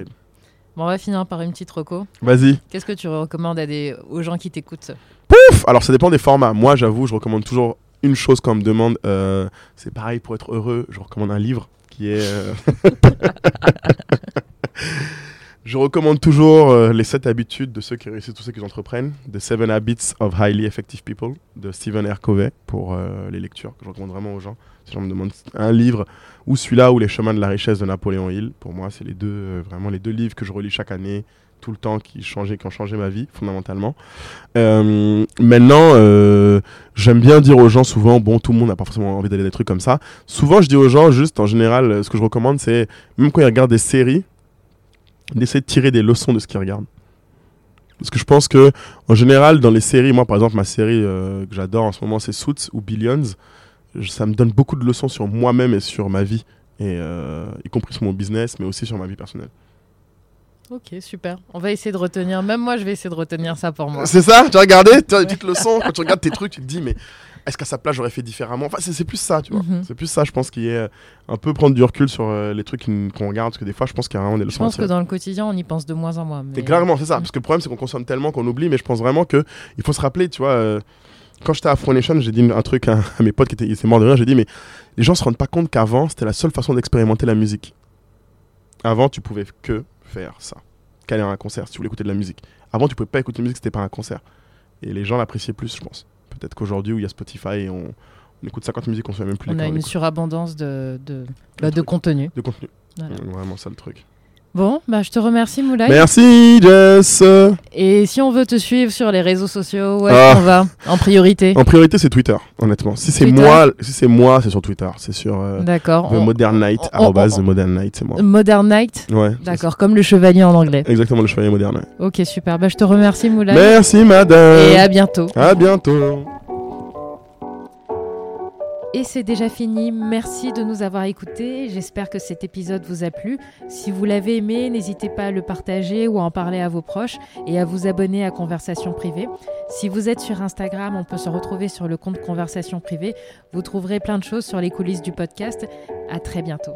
Bon, on va finir par une petite reco. Vas-y. Qu'est-ce que tu recommandes à des... aux gens qui t'écoutent Pouf Alors ça dépend des formats. Moi, j'avoue, je recommande toujours une chose qu'on me demande. euh, c'est pareil pour être heureux. Je recommande un livre qui est. euh, je recommande toujours euh, les 7 habitudes de ceux qui réussissent, tous ceux qui entreprennent. The Seven Habits of Highly Effective People de Stephen R. Covey pour euh, les lectures que je recommande vraiment aux gens. Si on me demande un livre ou celui-là ou Les Chemins de la richesse de Napoléon Hill, pour moi, c'est les deux euh, vraiment les deux livres que je relis chaque année tout le temps qui, qui ont changé ma vie fondamentalement. Maintenant, j'aime bien dire aux gens souvent, bon, tout le monde n'a pas forcément envie d'aller des trucs comme ça. Souvent, je dis aux gens, juste en général, ce que je recommande, c'est même quand ils regardent des séries, d'essayer de tirer des leçons de ce qu'ils regardent. Parce que je pense que, en général, dans les séries, moi par exemple, ma série euh, que j'adore en ce moment, c'est Suits ou Billions. je- ça me donne beaucoup de leçons sur moi-même et sur ma vie, et euh, y compris sur mon business, mais aussi sur ma vie personnelle. Ok, super. On va essayer de retenir. Même moi, je vais essayer de retenir ça pour moi. C'est ça? Tu as regardé? Tu as des petites leçons Quand tu regardes tes trucs, tu te dis, mais est-ce qu'à sa place, j'aurais fait différemment? Enfin, c'est plus ça, tu vois. Mhm. C'est plus ça, je pense, qui est euh, un peu prendre du recul sur euh, les trucs qu'on regarde, parce que des fois, je pense qu'il y a vraiment des Je leçons à pense que dans le quotidien, on y pense de moins en moins. mais- clairement, c'est ça. Mm. Parce que le problème, c'est qu'on consomme tellement qu'on oublie, mais je pense vraiment que il faut se rappeler, tu vois. euh, quand j'étais à Afro Nation, j'ai dit un truc à, à mes potes qui étaient, morts de rire. J'ai dit, mais les gens se rendent pas compte qu'avant, c'était la seule façon d'expérimenter la musique. Avant, tu pouvais que faire ça. Qu'aller à un concert si tu voulais écouter de la musique. Avant, tu pouvais pas écouter de musique, c'était pas un concert. Et les gens l'appréciaient plus, je pense. Peut-être qu'aujourd'hui, où il y a Spotify et on, on écoute 50 musiques, on se fait même plus On a une surabondance de, de, bah, de truc. contenu. de contenu. Voilà. Donc, Vraiment ça le truc. Bon, bah, je te remercie, Moulay. Merci, Jess. Et si on veut te suivre sur les réseaux sociaux, où est-ce Ah. qu'on va En priorité En priorité, c'est Twitter, honnêtement. Si c'est moi, si c'est moi, c'est sur Twitter. C'est sur euh, D'accord. On- Modern Night, on- arrobase on- The Modern Night, c'est moi. Modern Night Ouais. D'accord, comme le chevalier en anglais. Exactement, le chevalier moderne. Ok, super. Bah, je te remercie, Moulay. Merci, madame. Et à bientôt. À bientôt. Et c'est déjà fini. Merci de nous avoir écoutés. J'espère que cet épisode vous a plu. Si vous l'avez aimé, n'hésitez pas à le partager ou à en parler à vos proches et à vous abonner à Conversation Privée. Si vous êtes sur Instagram, on peut se retrouver sur le compte Conversation Privée. Vous trouverez plein de choses sur les coulisses du podcast. À très bientôt.